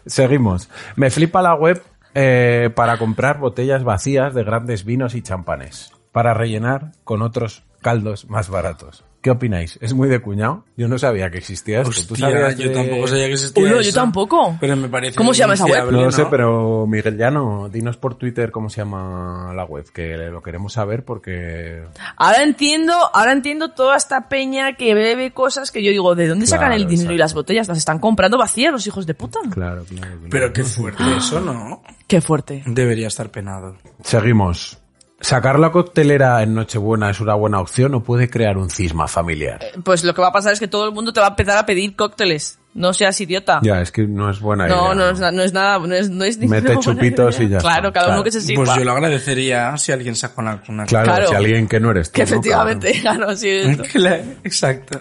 Seguimos. Me flipa la web eh, para comprar botellas vacías de grandes vinos y champanes. Para rellenar con otros caldos más baratos. ¿Qué opináis? ¿Es muy de cuñado? Yo no sabía que existía esto. ¿Tú sabías yo de- tampoco sabía que existía Uy, no, yo eso. tampoco. Pero me parece ¿Cómo se llama esa web? No lo sé, ¿no? pero Miguel Llano, dinos por Twitter cómo se llama la web, que lo queremos saber porque... Ahora entiendo, ahora entiendo toda esta peña que bebe cosas que yo digo, ¿de dónde sacan Claro, el dinero y las botellas? Las están comprando vacías los hijos de puta. Claro, claro. claro. Pero qué fuerte eso, ¿no? Qué fuerte. Debería estar penado. Seguimos. ¿Sacar la coctelera en Nochebuena es una buena opción o puede crear un cisma familiar? Pues lo que va a pasar es que todo el mundo te va a empezar a pedir cócteles. No seas idiota. Ya, es que no es buena idea. no, no, no es nada, no es, no es Mete chupitos idea. y ya Claro, está, cada claro. uno que se sirva. Pues yo lo agradecería si alguien saca una... una Claro, Claro. si alguien que no eres tú. Que ¿no? efectivamente, claro, sí. Claro, Exacto.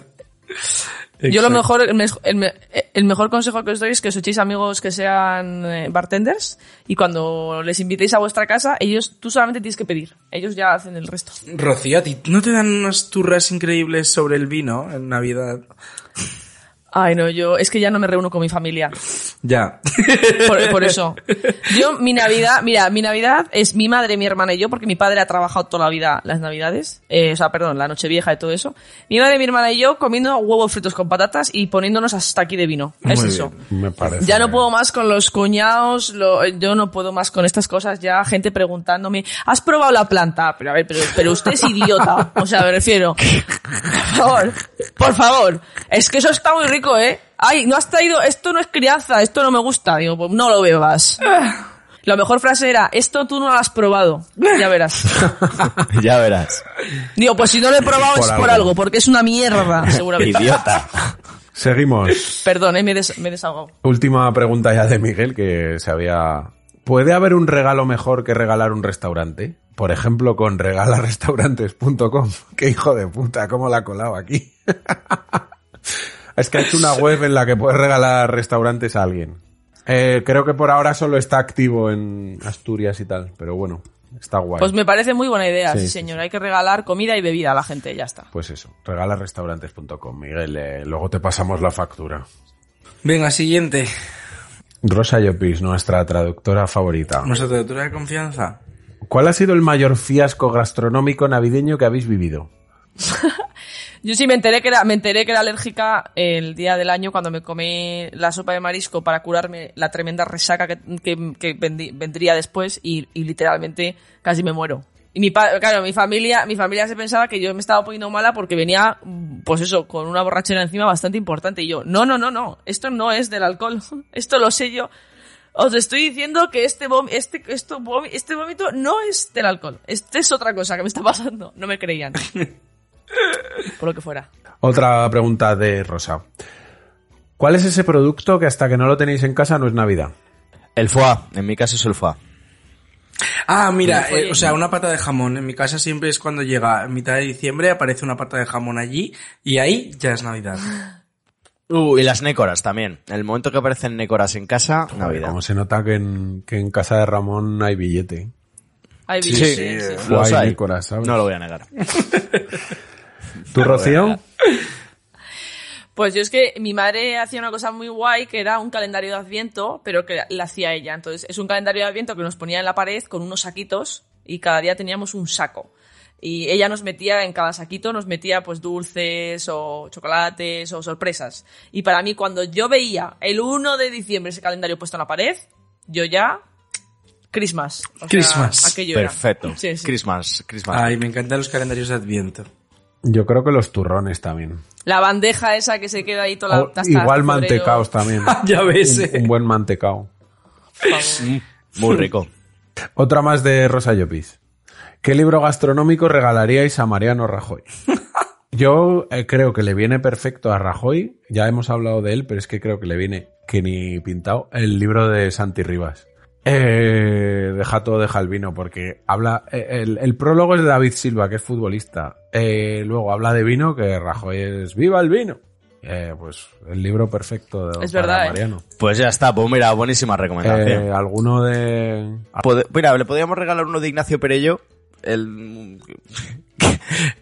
Yo lo mejor, el, mej- el me- el mejor consejo que os doy es que os echéis amigos que sean eh, bartenders y cuando les invitéis a vuestra casa, ellos, tú solamente tienes que pedir. Ellos ya hacen el resto. Rocío, ¿a ti no te dan unas turras increíbles sobre el vino en Navidad? Ay, no, yo, es que ya no me reúno con mi familia. Ya. Por, por eso. Yo, mi Navidad, mira, mi Navidad es mi madre, mi hermana y yo, porque mi padre ha trabajado toda la vida las Navidades, eh, o sea, perdón, la Nochevieja y todo eso. Mi madre, mi hermana y yo comiendo huevos fritos con patatas y poniéndonos hasta aquí de vino. es Muy eso. Me parece. Ya no puedo más con los cuñados, lo- yo no puedo más con estas cosas, ya gente preguntándome, ¿has probado la planta? Pero a ver, pero, pero usted es idiota, o sea, me refiero. Por favor, por favor, es que eso está muy rico, ¿eh? Ay, no has traído, esto no es crianza, esto no me gusta, digo, pues no lo bebas. La mejor frase era, esto tú no lo has probado, ya verás. ya verás. Digo, pues si no lo he probado Por es por algo. algo, porque es una mierda, seguramente. Idiota. Seguimos. Perdón, eh, me, he des- me he desahogado. Última pregunta ya de Miguel que se había... ¿Puede haber un regalo mejor que regalar un restaurante? Por ejemplo, con regalarestaurantes.com. Qué hijo de puta, cómo la ha colado aquí. Es que ha hecho una web en la que puedes regalar restaurantes a alguien. Eh, creo que por ahora solo está activo en Asturias y tal, pero bueno, está guay. Pues me parece muy buena idea, Sí, sí, sí, señor. Hay que regalar comida y bebida a la gente, ya está. Pues eso, regalarestaurantes.com. Miguel, eh, luego te pasamos la factura. Venga, siguiente. Rosa Llopis, nuestra traductora favorita. Nuestra traductora de confianza. ¿Cuál ha sido el mayor fiasco gastronómico navideño que habéis vivido? Yo sí me enteré que era, me enteré que era alérgica el día del año cuando me comí la sopa de marisco para curarme la tremenda resaca que, que- que vendría después y, y literalmente casi me muero. Y mi pa- claro, mi familia, mi familia se pensaba que yo me estaba poniendo mala porque venía, pues eso, con una borrachera encima bastante importante. Y yo, no, no, no, no, esto no es del alcohol, esto lo sé yo. Os estoy diciendo que este vom- este, esto vom- este vómito no es del alcohol. Este es otra cosa que me está pasando. No me creían. Por lo que fuera. Otra pregunta de Rosa. ¿Cuál es ese producto que hasta que no lo tenéis en casa no es Navidad? El foie, en mi caso es el foie. Ah, mira, eh, o sea, una pata de jamón. En mi casa siempre es cuando llega mitad de diciembre, aparece una pata de jamón allí y ahí ya es Navidad. Uh, y las nécoras también. En el momento que aparecen nécoras en casa, Navidad. Como se nota que en, que en casa de Ramón hay billete. Hay Sí, vídeos, sí, sí, sí. O Los hay hay. nécoras, ¿sabes? No lo voy a negar. ¿Tú, Rocío? Pues yo es que mi madre hacía una cosa muy guay que era un calendario de Adviento, pero que la hacía ella. Entonces es un calendario de Adviento que nos ponía en la pared con unos saquitos y cada día teníamos un saco. Y ella nos metía en cada saquito, nos metía pues dulces o chocolates o sorpresas. Y para mí cuando yo veía el 1 de diciembre ese calendario puesto en la pared, yo ya... Christmas. O sea, Christmas. aquello era. Perfecto. Sí, sí. Christmas, Christmas. Ay, me encantan los calendarios de Adviento. Yo creo que los turrones también. La bandeja esa que se queda ahí toda la... O hasta igual mantecaos también. Ya ves, Un, eh. un buen mantecao. Muy rico. Otra más de Rosa Llopis. ¿Qué libro gastronómico regalaríais a Mariano Rajoy? Yo eh, creo que le viene perfecto a Rajoy, ya hemos hablado de él, pero es que creo que le viene que ni pintado el libro de Santi Rivas. Eh, deja todo, deja el vino, porque habla. eh, El, el prólogo es de David Silva, que es futbolista. Eh, luego habla de vino, que Rajoy es ¡Viva el vino! Eh, pues el libro perfecto de Es para verdad, ¿eh? Mariano. Pues ya está, pues mira, buenísima recomendación. Eh, alguno de. Pode- mira, le podríamos regalar uno de Ignacio Perello, el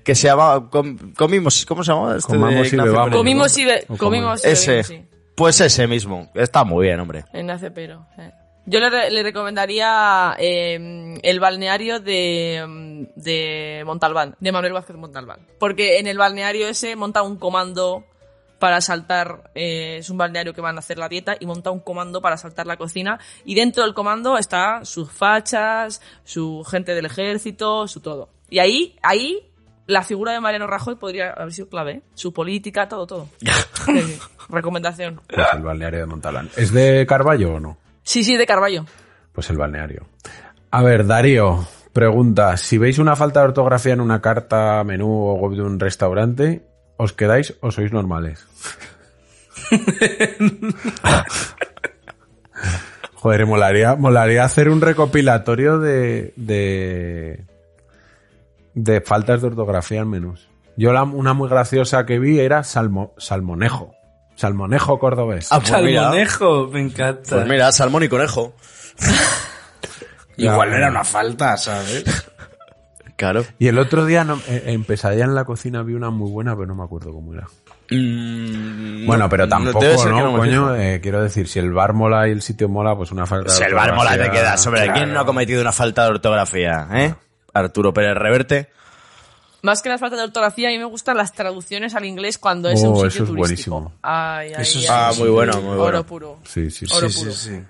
que se llama Com- comimos, ¿cómo se llama? Este de Comamos y Ignacio bebamos. Perello? Comimos y, be- ¿O cómo comimos y Ese, sí. pues ese mismo. Está muy bien, hombre. Ignacio Pero. eh. Yo le, le recomendaría eh, el balneario de, mm, de Montalbán, de Manuel Vázquez Montalbán. Porque en el balneario ese monta un comando para saltar, eh, es un balneario que van a hacer la dieta y monta un comando para saltar la cocina. Y dentro del comando está sus fachas, su gente del ejército, su todo. Y ahí, ahí, la figura de Mariano Rajoy podría haber sido clave. ¿eh? Su política, todo, todo. Sí. Recomendación. Pues el balneario de Montalbán. ¿Es de Carballo o no? Sí, sí, de Carballo. Pues el balneario. A ver, Darío, pregunta, si veis una falta de ortografía en una carta, menú o web de un restaurante, ¿os quedáis o sois normales? Joder, molaría, molaría hacer un recopilatorio de, de, de faltas de ortografía en menús. Yo la, una muy graciosa que vi era salmo, salmonejo. Salmonejo cordobés. Ah, pues mira. Salmonejo, me encanta. Pues mira, salmón y conejo. Igual era una falta, ¿sabes? Claro. Y el otro día no- eh, en Pesadilla en la cocina vi una muy buena, pero no me acuerdo cómo era. Mm, bueno, no, pero tampoco, ¿no? que no Coño, eh, quiero decir, si el bar mola y el sitio mola, pues una falta de Si el bar mola te queda sobre quién no ha cometido una falta de ortografía, ¿eh? Arturo Pérez Reverte. Más que las faltas de ortografía, a mí me gustan las traducciones al inglés cuando es Oh, un sitio eso es turístico. buenísimo. Ay, ay, Eso es- Ah, muy bueno, muy bueno. Oro puro. Sí, sí, sí. Oro Sí, puro. sí, sí.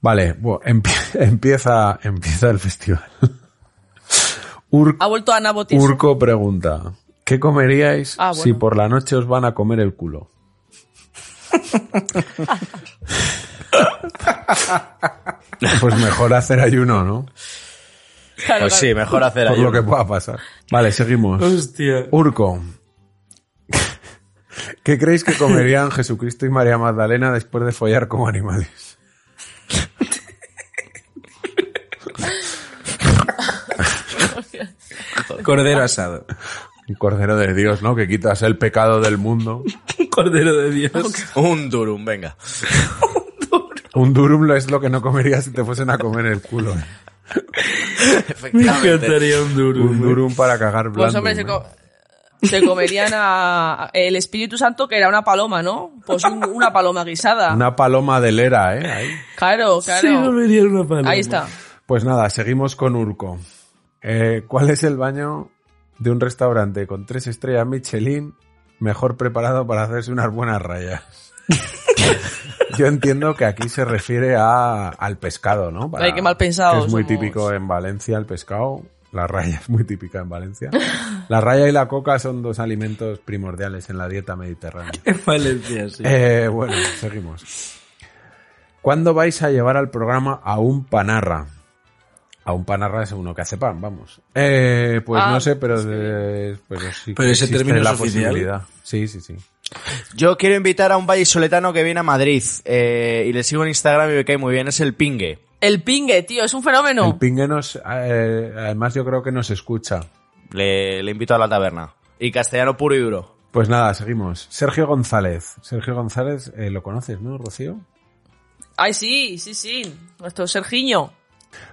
Vale, bueno, empie- empieza, empieza el festival. Ur- Ha vuelto Ana Botis. Urco pregunta, ¿qué comeríais Ah, bueno. si por la noche os van a comer el culo? pues mejor hacer ayuno, ¿no? Claro, Pues claro. sí, mejor hacer Por lo que pueda pasar. Vale, seguimos. Hostia. Urco. ¿Qué creéis que comerían Jesucristo y María Magdalena después de follar como animales? Cordero asado. Un cordero de Dios, ¿no? Que quitas el pecado del mundo. Cordero de Dios. Un durum, venga. Un durum lo es lo que no comerías si te fuesen a comer el culo. ¿eh? Me encantaría un duro. Un durum para cagar blando. Pues hombre, se, co- se comerían a, a- el Espíritu Santo, que era una paloma, ¿no? Pues un- una paloma guisada. Una paloma de lera, ¿eh? Ahí. Claro, claro. Sí, comería una paloma. Ahí está. Pues nada, seguimos con Urco. Eh, ¿Cuál es el baño de un restaurante con tres estrellas Michelin mejor preparado para hacerse unas buenas rayas? Yo entiendo que aquí se refiere a, al pescado, ¿no? Ay, qué mal pensados que Es muy somos. típico en Valencia el pescado. La raya es muy típica en Valencia. La raya y la coca son dos alimentos primordiales en la dieta mediterránea. En Valencia, sí. Eh, bueno, seguimos. ¿Cuándo vais a llevar al programa a un panarra? A un panarra es uno que hace pan, vamos. Eh, pues Ah, no sé, pero, eh, pero sí Pero que ese existe término es la oficial. posibilidad. Sí, sí, sí. Yo quiero invitar a un vallisoletano que viene a Madrid eh, y le sigo en Instagram y me cae muy bien, es el Pingue. El pingue, tío, es un fenómeno. El pingue nos, eh, además yo creo que nos escucha. Le, le invito a la taberna. Y castellano puro y duro. Pues nada, seguimos. Sergio González. Sergio González, eh, lo conoces, ¿no, Rocío? Ay, sí, sí, sí. Nuestro Sergiño.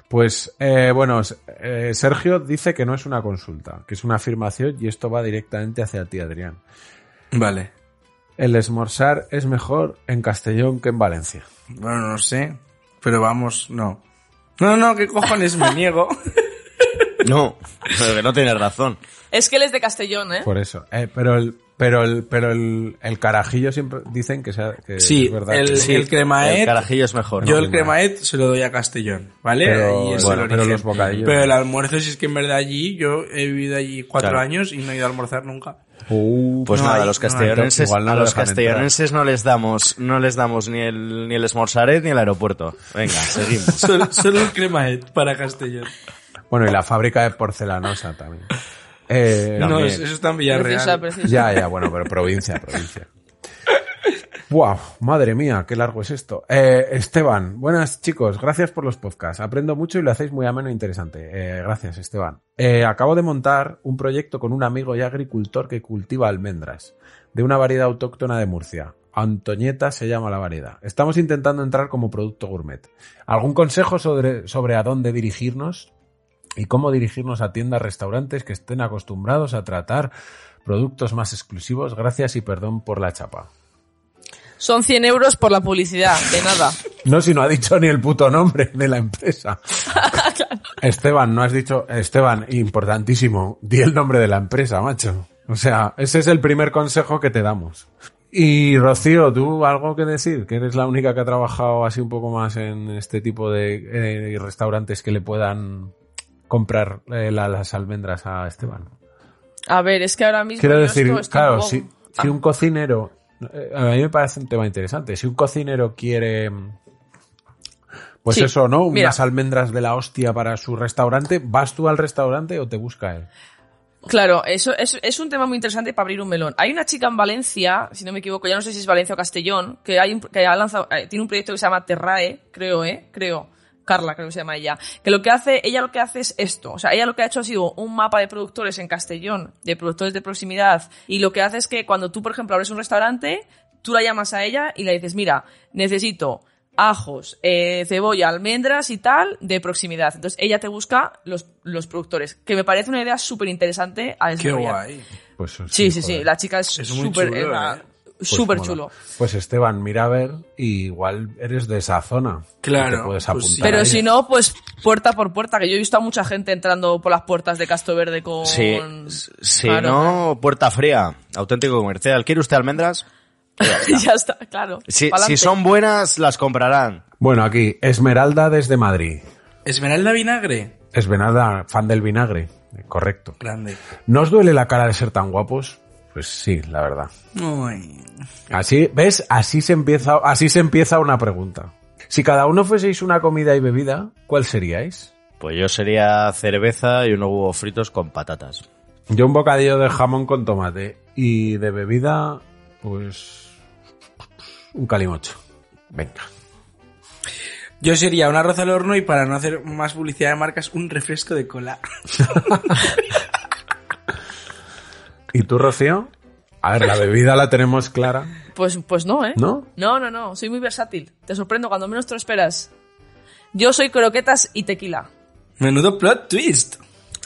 Pues eh, bueno, eh, Sergio dice que no es una consulta, que es una afirmación y esto va directamente hacia ti, Adrián. Vale. El esmorzar es mejor en Castellón que en Valencia. Bueno, no sé. Pero vamos, no. No, no, ¿qué cojones? Me niego. No, pero que no tienes razón. Es que él es de Castellón, ¿eh? Por eso. Eh, pero el, pero el, pero el, el carajillo siempre dicen que, sea, que Sí, es verdad. el, que- el El cremaet. carajillo es mejor. Yo ¿no? el cremaet se lo doy a Castellón, ¿vale? Pero, Ahí es bueno, el pero origen. los bocadillos. Pero el almuerzo, si es que en verdad allí, yo he vivido allí cuatro Claro. años y no he ido a almorzar nunca. Uh, Pues No nada, hay, a los no hay. castellonenses, no a lo los dejan castellonenses no les damos, no les damos ni el, ni el esmorzaret ni el aeropuerto. Venga, seguimos. Solo, solo el cremaet para Castellón. Bueno, y la fábrica de porcelanosa también. Eh, No, también. eso está en Villarreal. Ya, ya, bueno, pero provincia, provincia. Wow, madre mía, qué largo es esto. Eh, Esteban, buenas chicos, gracias por los podcasts. Aprendo mucho y lo hacéis muy ameno e interesante. Eh, gracias, Esteban. Eh, acabo de montar un proyecto con un amigo y agricultor que cultiva almendras, de una variedad autóctona de Murcia. Antoñeta se llama la variedad. Estamos intentando entrar como producto gourmet. ¿Algún consejo sobre, sobre a dónde dirigirnos y cómo dirigirnos a tiendas, restaurantes que estén acostumbrados a tratar productos más exclusivos? Gracias y perdón por la chapa. Son 100 euros por la publicidad, de nada. No, si no ha dicho ni el puto nombre de la empresa. Esteban, no has dicho, Esteban, importantísimo, di el nombre de la empresa, macho. O sea, ese es el primer consejo que te damos. Y Rocío, ¿tú algo que decir? Que eres la única que ha trabajado así un poco más en este tipo de eh, restaurantes que le puedan comprar eh, la- las almendras a Esteban. A ver, es que ahora mismo. Quiero decir, claro, si, si un cocinero, a mí me parece un tema interesante, si un cocinero quiere, pues Sí, eso, ¿no? mira. Unas almendras de la hostia para su restaurante, ¿vas tú al restaurante o te busca él? Claro, eso es, es un tema muy interesante para abrir un melón. Hay una chica en Valencia, si no me equivoco, ya no sé si es Valencia o Castellón, que, hay un- que ha lanzado, eh, tiene un proyecto que se llama Terrae, creo, ¿eh? Creo. Carla, creo que se llama ella. Que lo que hace, ella lo que hace es esto. O sea, ella lo que ha hecho ha sido un mapa de productores en Castellón, de productores de proximidad. Y lo que hace es que cuando tú, por ejemplo, abres un restaurante, tú la llamas a ella y le dices, mira, necesito ajos, eh, cebolla, almendras y tal de proximidad. Entonces ella te busca los, los productores, que me parece una idea súper interesante a Qué desarrollar. guay. Pues Sí, sí, sí, joder. la chica es súper es. Pues súper mola. chulo. Pues Esteban, mira a ver, y igual eres de esa zona. Claro, puedes pues sí. apuntar Pero si no, pues puerta por puerta, que yo he visto a mucha gente entrando por las puertas de Castro Verde con... Sí, si Claro. no, puerta fría, auténtico comercial. ¿Quiere usted almendras? ya está, claro. Si, si son buenas, las comprarán. Bueno, aquí, Esmeralda desde Madrid. Esmeralda Vinagre. Esmeralda, fan del vinagre. Correcto. Grande. ¿No os duele la cara de ser tan guapos? Pues sí, la verdad. Uy. Así, ¿ves? Así se empieza, así se empieza una pregunta. Si cada uno fueseis una comida y bebida, ¿cuál seríais? Pues yo sería cerveza y unos huevos fritos con patatas. Yo un bocadillo de jamón con tomate y de bebida, pues un calimocho. Venga. Yo sería un arroz al horno y para no hacer más publicidad de marcas, un refresco de cola. ¿Y tú, Rocío? A ver, la bebida la tenemos clara. Pues, pues no, ¿eh? ¿No? No, no, no. Soy muy versátil. Te sorprendo cuando menos te lo esperas. Yo soy croquetas y tequila. Menudo plot twist.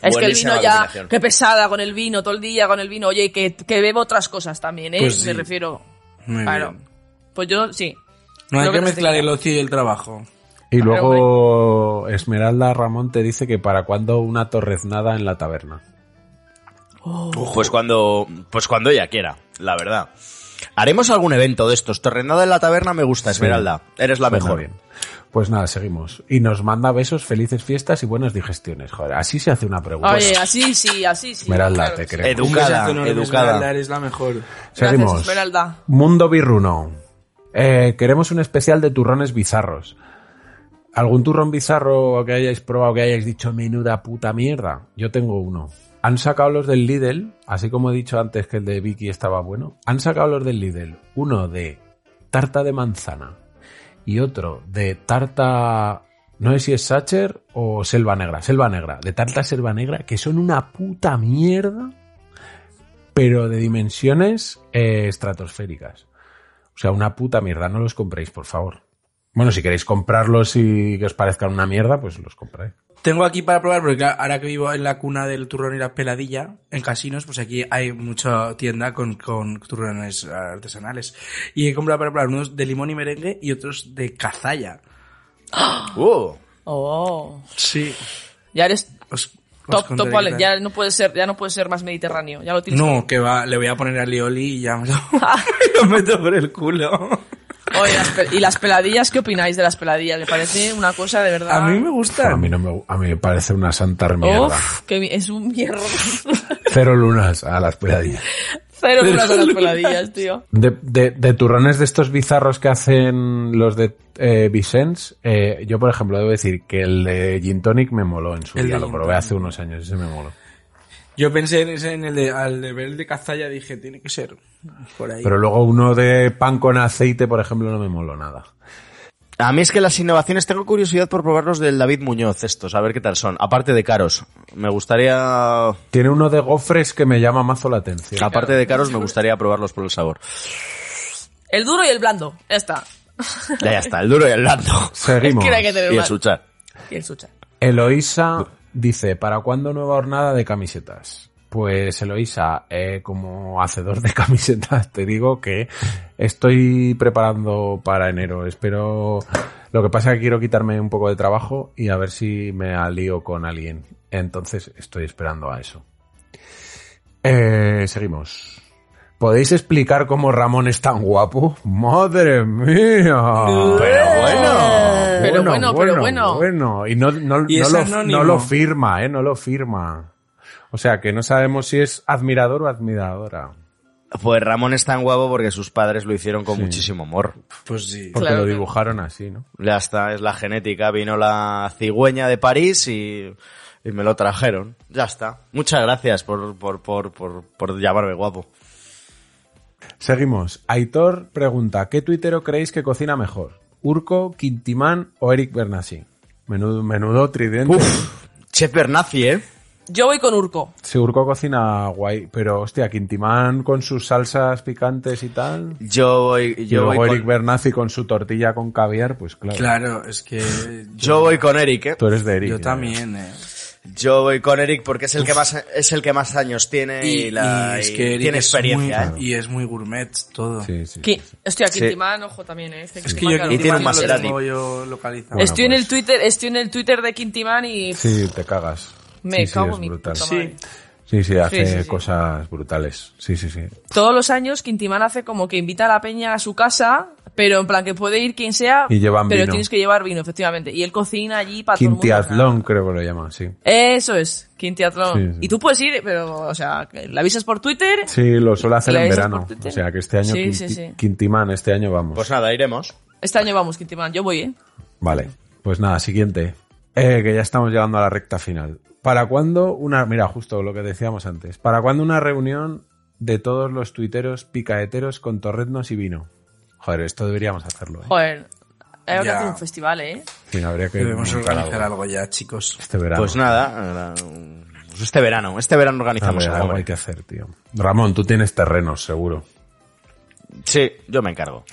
Es que el vino ya, qué pesada con el vino, todo el día con el vino. Oye, y que, que bebo otras cosas también, ¿eh? Pues sí. Me refiero. Muy claro. bien. Pues yo, sí. No hay que mezclar tequila. el ocio y el trabajo. Y luego Esmeralda Ramón te dice que para cuando una torreznada en la taberna. Pues cuando, pues cuando ella quiera, la verdad. Haremos algún evento de estos. Torrenada en la taberna me gusta, Esmeralda. Eres la Suena mejor. bien. Pues nada, seguimos. Y nos manda besos, felices fiestas y buenas digestiones. Joder, así se hace una pregunta. Oye, así sí, así sí. Esmeralda, claro te creo. Educada, educada. Esmeralda, eres la mejor. Seguimos. Gracias, Esmeralda. Mundo Birruno. Eh, queremos un especial de turrones bizarros. ¿Algún turrón bizarro que hayáis probado que hayáis dicho menuda puta mierda? Yo tengo uno. Han sacado los del Lidl, así como he dicho antes que el de Vicky estaba bueno. Han sacado los del Lidl. Uno de tarta de manzana y otro de tarta, no sé si es Sacher o Selva Negra. Selva Negra, de tarta Selva Negra, que son una puta mierda, pero de dimensiones eh, estratosféricas. O sea, una puta mierda, no los compréis, por favor. Bueno, si queréis comprarlos y que os parezcan una mierda, pues los compráis. Tengo aquí para probar, porque claro, ahora que vivo en la cuna del turrón y la peladilla, en casinos, pues aquí hay mucha tienda con, con turrones artesanales. Y he comprado para probar unos de limón y merengue y otros de cazalla. Uh, Oh. Sí. Ya eres Os, top, top, vale. Ya no puede ser, ya no puede ser más mediterráneo. Ya lo tienes. No, que va, le voy a poner a Lioli y ya me lo, lo meto por el culo. Oye, las pe- ¿y las peladillas? ¿Qué opináis de las peladillas? Me parece una cosa de verdad. A mí me A gustan. mí, no me, a mí me parece una santa mierda. Uf, que es un mierda. Cero lunas a las peladillas. Cero duras a las peladillas, tío. De, de, de turrones de estos bizarros que hacen los de eh, Vicens, eh, yo por ejemplo debo decir que el de Gin Tonic me moló en su El día, lo probé hace unos años, ese me moló. Yo pensé en, ese, en el de, al de ver el de Cazalla, dije, tiene que ser por ahí. Pero luego uno de pan con aceite, por ejemplo, no me moló nada. A mí es que las innovaciones, tengo curiosidad por probarlos del David Muñoz estos, a ver qué tal son. Aparte de caros, me gustaría... Tiene uno de gofres que me llama mazo la atención. Aparte de caros, me gustaría probarlos por el sabor. El duro y el blando. Ya está. Ya, ya está, el duro y el blando. Seguimos. Es que no hay que tener Y el suchar. Y el sucha. Eloísa dice, ¿para cuándo nueva jornada de camisetas? Pues Eloísa, eh, como hacedor de camisetas, te digo que estoy preparando para enero. Espero... Lo que pasa es que quiero quitarme un poco de trabajo y a ver si me alío con alguien. Entonces estoy esperando a eso. Eh, seguimos. ¿Podéis explicar cómo Ramón es tan guapo? ¡Madre mía! Pero bueno. Pero bueno, pero bueno. bueno. Y no, no, Y no lo, anónimo. no lo firma, ¿eh? No lo firma. O sea, que no sabemos si es admirador o admiradora. Pues Ramón es tan guapo porque sus padres lo hicieron con muchísimo amor. Pues sí. Porque Claro, lo dibujaron así, ¿no? Ya está, es la genética. Vino la cigüeña de París y, y me lo trajeron. Ya está. Muchas gracias por, por, por, por, por llamarme guapo. Seguimos. Aitor pregunta, ¿qué tuitero creéis que cocina mejor? ¿Urco, Quintimán o Eric Bernassi? Menudo, menudo tridente. Chef Bernazzi, ¿eh? Yo voy con Urco. Sí, Urco cocina guay, pero hostia, Quintimán con sus salsas picantes y tal. Yo voy, Y yo luego voy, Eric con, Bernazzi con su tortilla con caviar, pues claro. Claro, es que... yo voy con Eric, ¿eh? Tú eres de Eric. Yo también, eh. Yo voy con Eric porque es el que más es el que más años tiene y, Y, la, y es y que Eric tiene es experiencia, muy- ¿eh? Y es muy gourmet todo. Sí, sí. Qui- Hostia, Sí. Quintimán, ojo también, eh. Este Es que yo claro. Y tiene un Maserati. yo. Bueno, estoy en pues. el Twitter, estoy en el Twitter de Quintimán y Sí, te cagas. me cago en mi puta madre. Sí, sí, hace Sí, sí, sí. cosas brutales. Sí, sí, sí. Todos los años Quintimán hace como que invita a la peña a su casa, pero en plan que puede ir quien sea, Y llevan pero vino. tienes que llevar vino, efectivamente. Y él cocina allí para todo el mundo. Quintiatlón creo que lo llaman, sí. Eso es, Quintiatlón. Sí, sí. Y tú puedes ir, pero, o sea, le avisas por Twitter. Sí, lo suele hacer ¿La en verano. O sea, que este año Sí, Quinti- sí, sí. Quintimán, este año vamos. Pues nada, iremos. Este año vamos, Quintimán. Yo voy, ¿eh? Vale, pues nada, siguiente. Eh, que ya estamos llegando a la recta final. ¿Para cuándo una... Mira, justo lo que decíamos antes. ¿Para cuándo una reunión de todos los tuiteros picaeteros con torreznos y vino? Joder, esto deberíamos hacerlo, ¿eh? Joder, hay que hacer un festival, ¿eh? Sí, habría que Debemos organizar algo algo ya, chicos. este verano. Pues nada, eh, pues este verano, este verano organizamos ver, algo. algo hay que hacer, tío. Ramón, tú tienes terrenos, seguro. Sí, yo me encargo.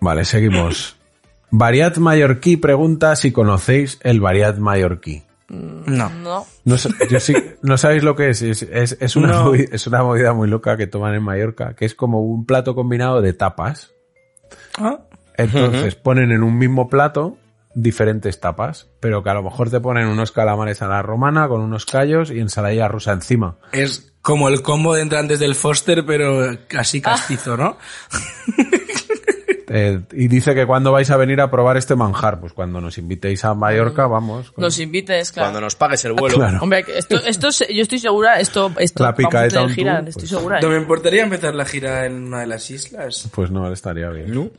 Vale, seguimos. Variat Mallorquí pregunta si conocéis el Variat Mallorquí. No. No. No, sa- yo sí, no sabéis lo que es. Es, es- es una No. movi- es una movida muy loca que toman en Mallorca, que es como un plato combinado de tapas. Ah, Entonces ponen en un mismo plato diferentes tapas, pero que a lo mejor te ponen unos calamares a la romana con unos callos y ensaladilla rusa encima. Es como el combo de entrantes del Foster, pero casi castizo, ¿no? Eh, y dice que cuando vais a venir a probar este manjar, pues cuando nos invitéis a Mallorca, vamos. con- Nos invites, claro. Cuando nos pagues el vuelo. Claro. Hombre, esto, esto, yo estoy segura, esto, esto La vamos a picaeta tener on gira, tour, estoy pues. segura. No ¿eh? me importaría empezar la gira en una de las islas. Pues no, estaría bien.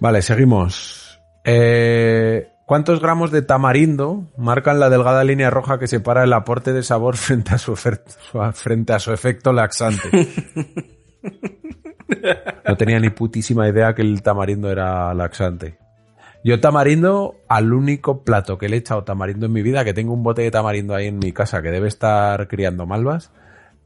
Vale, seguimos. Eh, ¿Cuántos gramos de tamarindo marcan la delgada línea roja que separa el aporte de sabor frente a su- frente a su efecto laxante? No tenía ni putísima idea que el tamarindo era laxante. Yo tamarindo, al único plato que le he echado tamarindo en mi vida, que tengo un bote de tamarindo ahí en mi casa que debe estar criando malvas,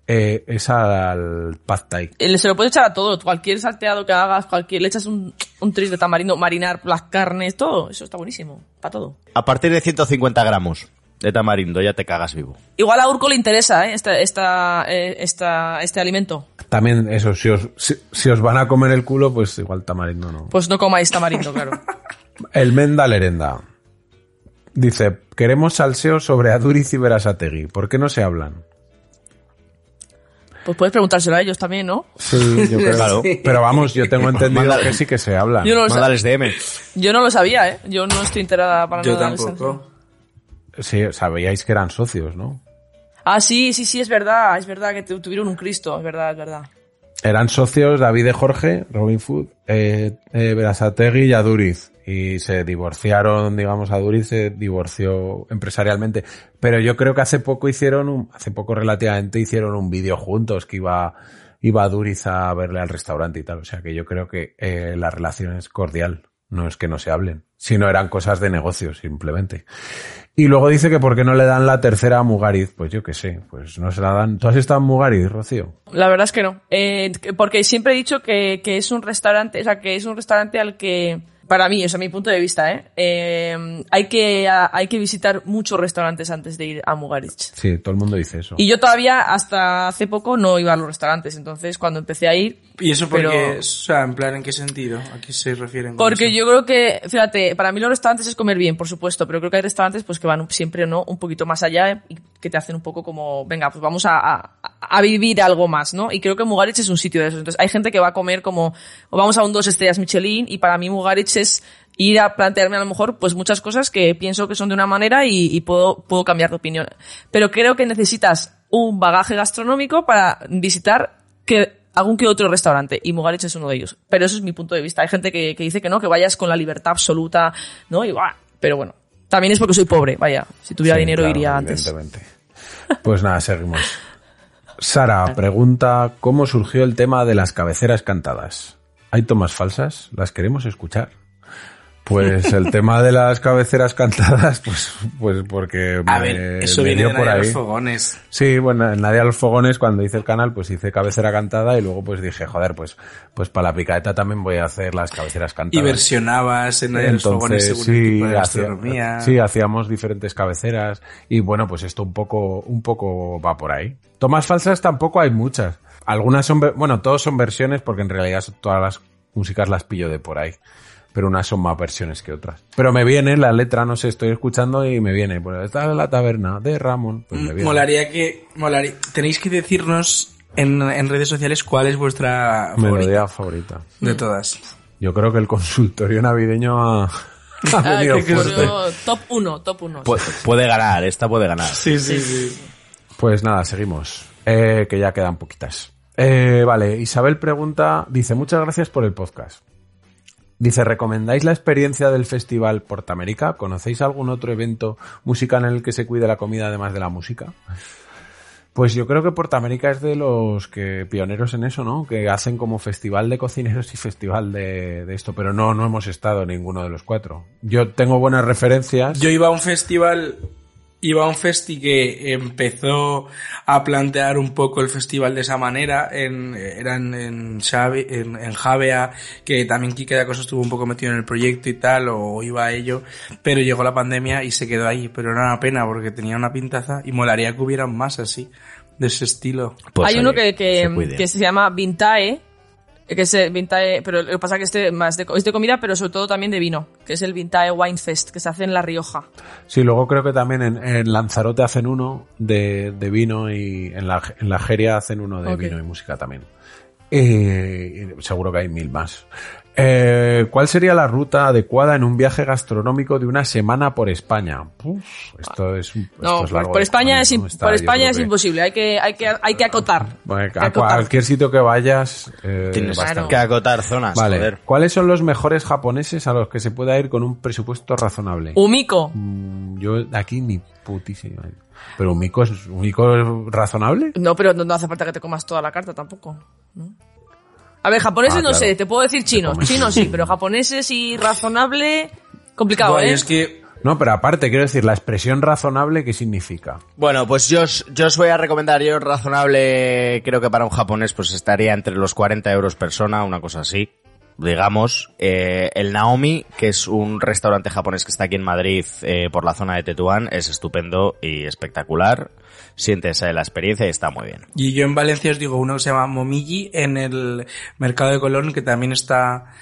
eh, es al pad thai. Eh, Se lo puedes echar a todo, cualquier salteado que hagas, cualquier, le echas un, un tris de tamarindo, marinar las carnes, todo, eso está buenísimo, para todo. A partir de 150 gramos de tamarindo ya te cagas vivo. Igual a Urco le interesa, ¿eh? Esta, esta, eh, esta, este alimento. También eso, si os, si, si os van a comer el culo, pues igual tamarindo no. Pues no comáis tamarindo, claro. El Menda Lerenda. Dice, queremos salseo sobre Aduriz y Berasategui. ¿Por qué no se hablan? Pues puedes preguntárselo a ellos también, ¿no? Sí, yo creo. Claro. Pero vamos, yo tengo entendido Mándale. que sí que se hablan. Yo no, lo sa- Mándales DM. yo no lo sabía, ¿eh? Yo no estoy enterada para Yo nada. de tampoco. Sí, sabíais que eran socios, ¿no? Ah, sí, sí, sí, es verdad, es verdad que tu- tuvieron un Cristo, es verdad, es verdad. Eran socios David y Jorge, Robin Food, eh, eh, Berasategui y Aduriz. y se divorciaron, digamos, a Duriz se divorció empresarialmente. Pero yo creo que hace poco hicieron un, hace poco relativamente hicieron un vídeo juntos que iba, iba Duriz a verle al restaurante y tal. O sea que yo creo que eh, la relación es cordial. No es que no se hablen, sino eran cosas de negocio simplemente. Y luego dice que por qué no le dan la tercera a Mugariz. Pues yo qué sé, pues no se la dan. ¿Tú has estado en Mugariz, Rocío? La verdad es que no. Eh, porque siempre he dicho que, que es un restaurante, o sea, que es un restaurante al que, para mí, o sea, mi punto de vista, ¿eh? eh hay, que, a- hay que visitar muchos restaurantes antes de ir a Mugarich. Sí, todo el mundo dice eso. Y yo todavía, hasta hace poco, no iba a los restaurantes. Entonces, cuando empecé a ir... ¿Y eso porque, pero- o sea, en plan, ¿en qué sentido? ¿A qué se refieren? Porque eso? yo creo que, fíjate, para mí los restaurantes es comer bien, por supuesto, pero creo que hay restaurantes pues que van siempre no un poquito más allá y que te hacen un poco como, venga, pues vamos a, a, vivir algo más, ¿no? Y creo que Mugarich es un sitio de eso. Entonces hay gente que va a comer como, o vamos a un dos estrellas Michelin y para mí Mugarich es ir a plantearme a lo mejor pues muchas cosas que pienso que son de una manera y, puedo, puedo cambiar de opinión. Pero creo que necesitas un bagaje gastronómico para visitar que algún que otro restaurante y Mugarich es uno de ellos. Pero eso es mi punto de vista. Hay gente que, que dice que no, que vayas con la libertad absoluta, ¿no? Y ¡buah! Pero bueno, también es porque soy pobre, vaya. Si tuviera Sí, dinero claro, iría antes. evidentemente. Pues nada, seguimos. Sara pregunta cómo surgió el tema de las cabeceras cantadas. ¿Hay tomas falsas? ¿Las queremos escuchar? Pues el tema de las cabeceras cantadas, pues, pues porque A me- ver, eso me viene de por Nadia ahí. los fogones. Sí, bueno, en Nadia los Fogones, cuando hice el canal, pues hice cabecera cantada y luego pues dije, joder, pues, pues para la picaeta también voy a hacer las cabeceras Y cantadas. versionabas en Nadia de los fogones según el tipo de hacía- sí, hacíamos diferentes cabeceras y bueno, pues esto un poco, un poco va por ahí. Tomas falsas tampoco hay muchas. Algunas son, bueno, todos son versiones porque en realidad todas las músicas las pillo de por ahí. Pero unas son más versiones que otras. Pero me viene la letra, no sé, estoy escuchando y me viene. Pues está en la taberna de Ramón. Pues me viene. Molaría que, molaría, tenéis que decirnos en, en redes sociales cuál es vuestra Melodía favorita favorita. de todas. Yo creo que el consultorio navideño ha, ha Ah, venido que fuerte. top 1, top 1. Pu- puede ganar, esta puede ganar. Sí, sí, sí. Pues nada, seguimos. Eh, que ya quedan poquitas. Eh, vale, Isabel pregunta, dice, muchas gracias por el podcast. Dice, ¿recomendáis la experiencia del Festival Portamérica? ¿Conocéis algún otro evento musical en el que se cuide la comida además de la música? Pues yo creo que Portamérica es de los que pioneros en eso, ¿no? Que hacen como festival de cocineros y festival de, de esto, pero no, no hemos estado en ninguno de los cuatro. Yo tengo buenas referencias. Yo iba a un festival, iba a un festi que empezó a plantear un poco el festival de esa manera, en, eran en, Xavi- en, en Javea, que también Kike de Acosta estuvo un poco metido en el proyecto y tal, o iba a ello, pero llegó la pandemia y se quedó ahí, pero era una pena porque tenía una pintaza y molaría que hubieran más así, de ese estilo. Pues, Hay uno que, que, se que se llama Vintae, que es eh, Vintae, pero lo que pasa es que este más de, es de comida, pero sobre todo también de vino, que es el Vintae Wine Fest, que se hace en La Rioja. Sí, luego creo que también en, en Lanzarote hacen uno de, de vino y en la, en la Geria hacen uno de vino y música también. Eh, seguro que hay mil más. Eh, ¿Cuál sería la ruta adecuada en un viaje gastronómico de una semana por España? Uf, esto es, un- esto No, es largo por de España es, ¿no? im- Está- por España es que- imposible, hay que, hay que, hay que acotar. Bueno, Hay que a acotar. cualquier sitio que vayas. eh, Tienes que acotar zonas, Vale. joder. ¿Cuáles son los mejores japoneses a los que se pueda ir con un presupuesto razonable? Umiko. Mm, Yo aquí ni putísima. Pero un mico es, es razonable. No, pero no, no hace falta que te comas toda la carta tampoco. ¿no? A ver, japoneses Ah, no claro. sé, te puedo decir chinos. Chinos sí, pero japoneses y razonable, complicado, ¿eh? es que No, pero aparte, quiero decir, la expresión razonable, ¿qué significa? Bueno, pues yo os, yo os voy a recomendar, yo razonable, creo que para un japonés pues estaría entre los 40 euros persona, una cosa así. Digamos, eh, el Naomi, que es un restaurante japonés que está aquí en Madrid eh, por la zona de Tetuán, es estupendo y espectacular. Sientes la experiencia y está muy bien. Y yo en Valencia os digo uno que se llama Momiji en el mercado de Colón, que también está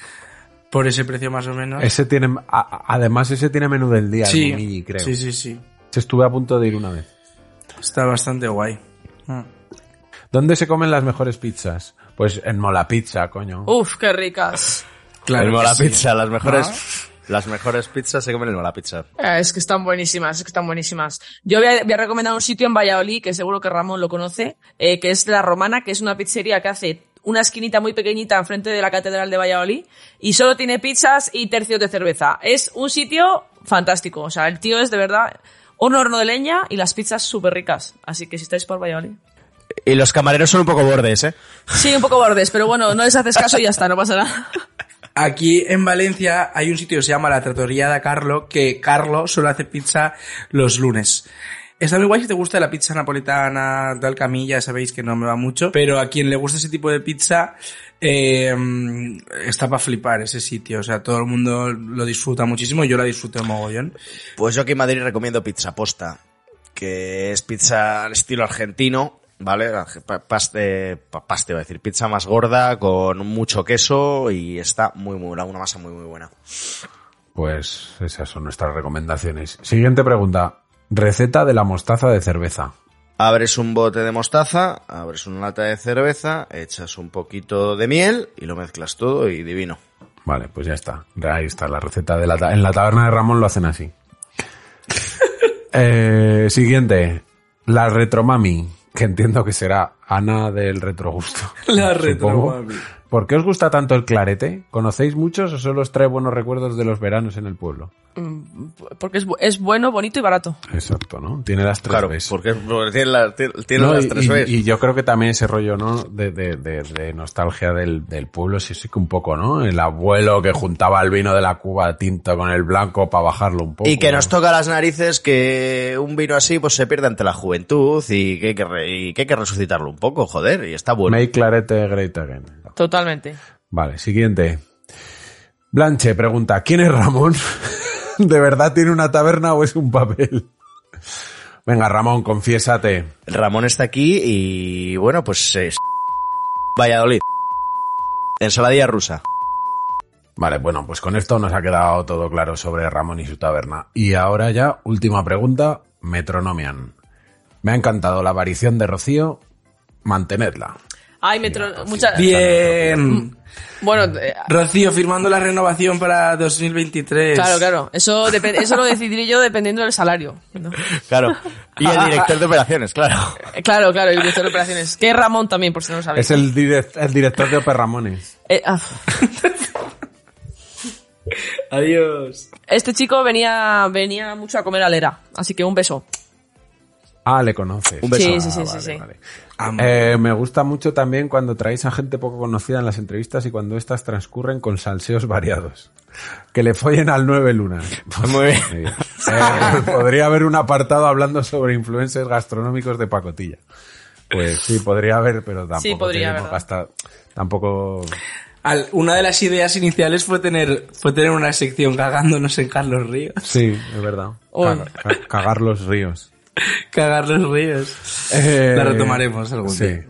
por ese precio más o menos. Ese tiene, además ese tiene menú del día, el sí, Momiji, creo. sí, sí, sí. Estuve a punto de ir una vez. Está bastante guay. Mm. ¿Dónde se comen las mejores pizzas? Pues en Mola Pizza, coño. Uf, qué ricas. Claro el que Mola sí. Pizza, las mejores, las mejores pizzas se comen en el Mola Pizza. Eh, Es que están buenísimas, es que están buenísimas. Yo voy a, voy a recomendar un sitio en Valladolid, que seguro que Ramón lo conoce, eh, que es La Romana, que es una pizzería que hace una esquinita muy pequeñita enfrente de la Catedral de Valladolid y solo tiene pizzas y tercios de cerveza. Es un sitio fantástico. O sea, el tío es de verdad un horno de leña y las pizzas súper ricas. Así que si estáis por Valladolid. Y los camareros son un poco bordes, ¿eh? Sí, un poco bordes, pero bueno, no les haces caso y ya está, no pasa nada. Aquí en Valencia hay un sitio que se llama la Trattoria de Carlo, que Carlo solo hace pizza los lunes. Está muy guay si te gusta la pizza napolitana, tal camilla, sabéis que no me va mucho, pero a quien le gusta ese tipo de pizza, eh, está para flipar ese sitio, o sea, todo el mundo lo disfruta muchísimo, yo la disfruto mogollón. Pues yo aquí en Madrid recomiendo Pizza Posta, que es pizza al estilo argentino, ¿vale? Pa- Paste, pa- paste, voy a decir, pizza más gorda, con mucho queso y está muy, muy buena, una masa muy, muy buena. Pues esas son nuestras recomendaciones. Siguiente pregunta. Receta de la mostaza de cerveza. Abres un bote de mostaza, abres una lata de cerveza, echas un poquito de miel y lo mezclas todo y divino. Vale, pues ya está. Ahí está la receta de la ta- En la taberna de Ramón lo hacen así. Eh, siguiente. La retromami, que entiendo que será Ana del retrogusto. La retromami. ¿Por qué os gusta tanto el clarete? ¿Conocéis muchos o solo os trae buenos recuerdos de los veranos en el pueblo? Mm, Porque es, es bueno, bonito y barato. Exacto, ¿no? Tiene las tres Claro, Bs. porque, porque tiene, la- tiene- tiene No, las y, tres y- Bs. y yo creo que también ese rollo, ¿no? De, de, de, de nostalgia del, del pueblo, sí, sí que un poco, ¿no? El abuelo que juntaba el vino de la cuba tinto con el blanco para bajarlo un poco. Y que nos toca las narices que un vino así pues se pierde ante la juventud y que hay que, re- y que, hay que resucitarlo un poco, joder, y está bueno. Make clarete great again. Totalmente. Vale, siguiente. Blanche pregunta, ¿quién es Ramón? ¿De verdad tiene una taberna o es un papel? Venga, Ramón, confiésate. Ramón está aquí y bueno, pues es Valladolid. Ensaladilla rusa. Vale, bueno, pues con esto nos ha quedado todo claro sobre Ramón y su taberna. Y ahora ya, última pregunta, Metronomian. Me ha encantado la aparición de Rocío, mantenedla. Ay, metro, muchas... Bien. Bueno, eh, Rocío, firmando la renovación para 2023. claro, claro. Eso, eso lo decidiré yo dependiendo del salario. ¿no? Claro. Y el director de operaciones, claro. Eh, Claro, claro, el director de operaciones. Que es Ramón también, por si no lo sabéis. Es el, direct- el director de Oper Ramones. Eh, ah. Adiós. Este chico venía, venía mucho a comer alera, así que un beso. Ah, le conoces. Un beso. Sí, Ah, sí, sí, vale, sí, sí. vale. Eh, me gusta mucho también cuando traéis a gente poco conocida en las entrevistas y cuando estas transcurren con salseos variados. Que le follen al nueve lunas. Muy bien. Eh, podría haber un apartado hablando sobre influencers gastronómicos de pacotilla. Pues sí, podría haber, pero tampoco Sí, podría, hasta- tampoco Al- una de las ideas iniciales fue tener, fue tener una sección cagándonos en Carlos Ríos. Sí, es verdad. Cagar los ríos. Cagar los ríos. Eh, La retomaremos algún sí. día.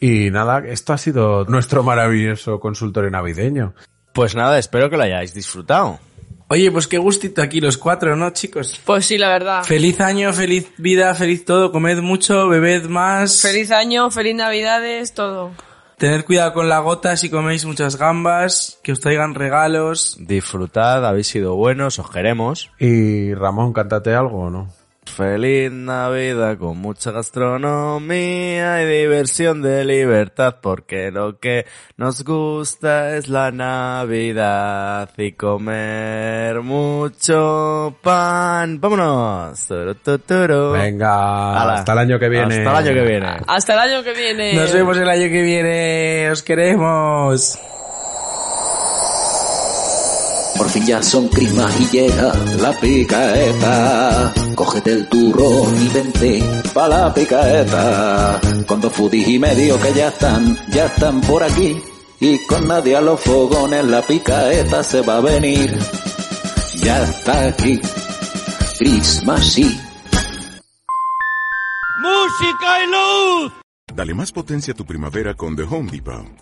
Y nada, esto ha sido nuestro maravilloso consultorio navideño. Pues nada, espero que lo hayáis disfrutado. Oye, pues qué gustito aquí los cuatro, ¿no, chicos? Pues sí, la verdad. Feliz año, feliz vida, feliz todo. Comed mucho, bebed más. Feliz año, feliz navidades, todo. Tened cuidado con la gota si coméis muchas gambas. Que os traigan regalos. Disfrutad, habéis sido buenos, os queremos. Y Ramón, cántate algo o no? Feliz Navidad con mucha gastronomía y diversión de libertad, porque lo que nos gusta es la Navidad y comer mucho pan. ¡Vámonos! Turu, tu, turu. Venga, Ala. hasta el año que viene. Hasta el año que viene. Hasta el año que viene. Nos vemos el año que viene. Os queremos. Por fin ya son crismas y llega la picaeta. Cógete el turrón y vente pa' la picaeta. Con dos foodies y medio que ya están, ya están por aquí. Y con nadie a los fogones la picaeta se va a venir. Ya está aquí. Christmas y ¡Música y luz! Dale más potencia a tu primavera con The Home Depot.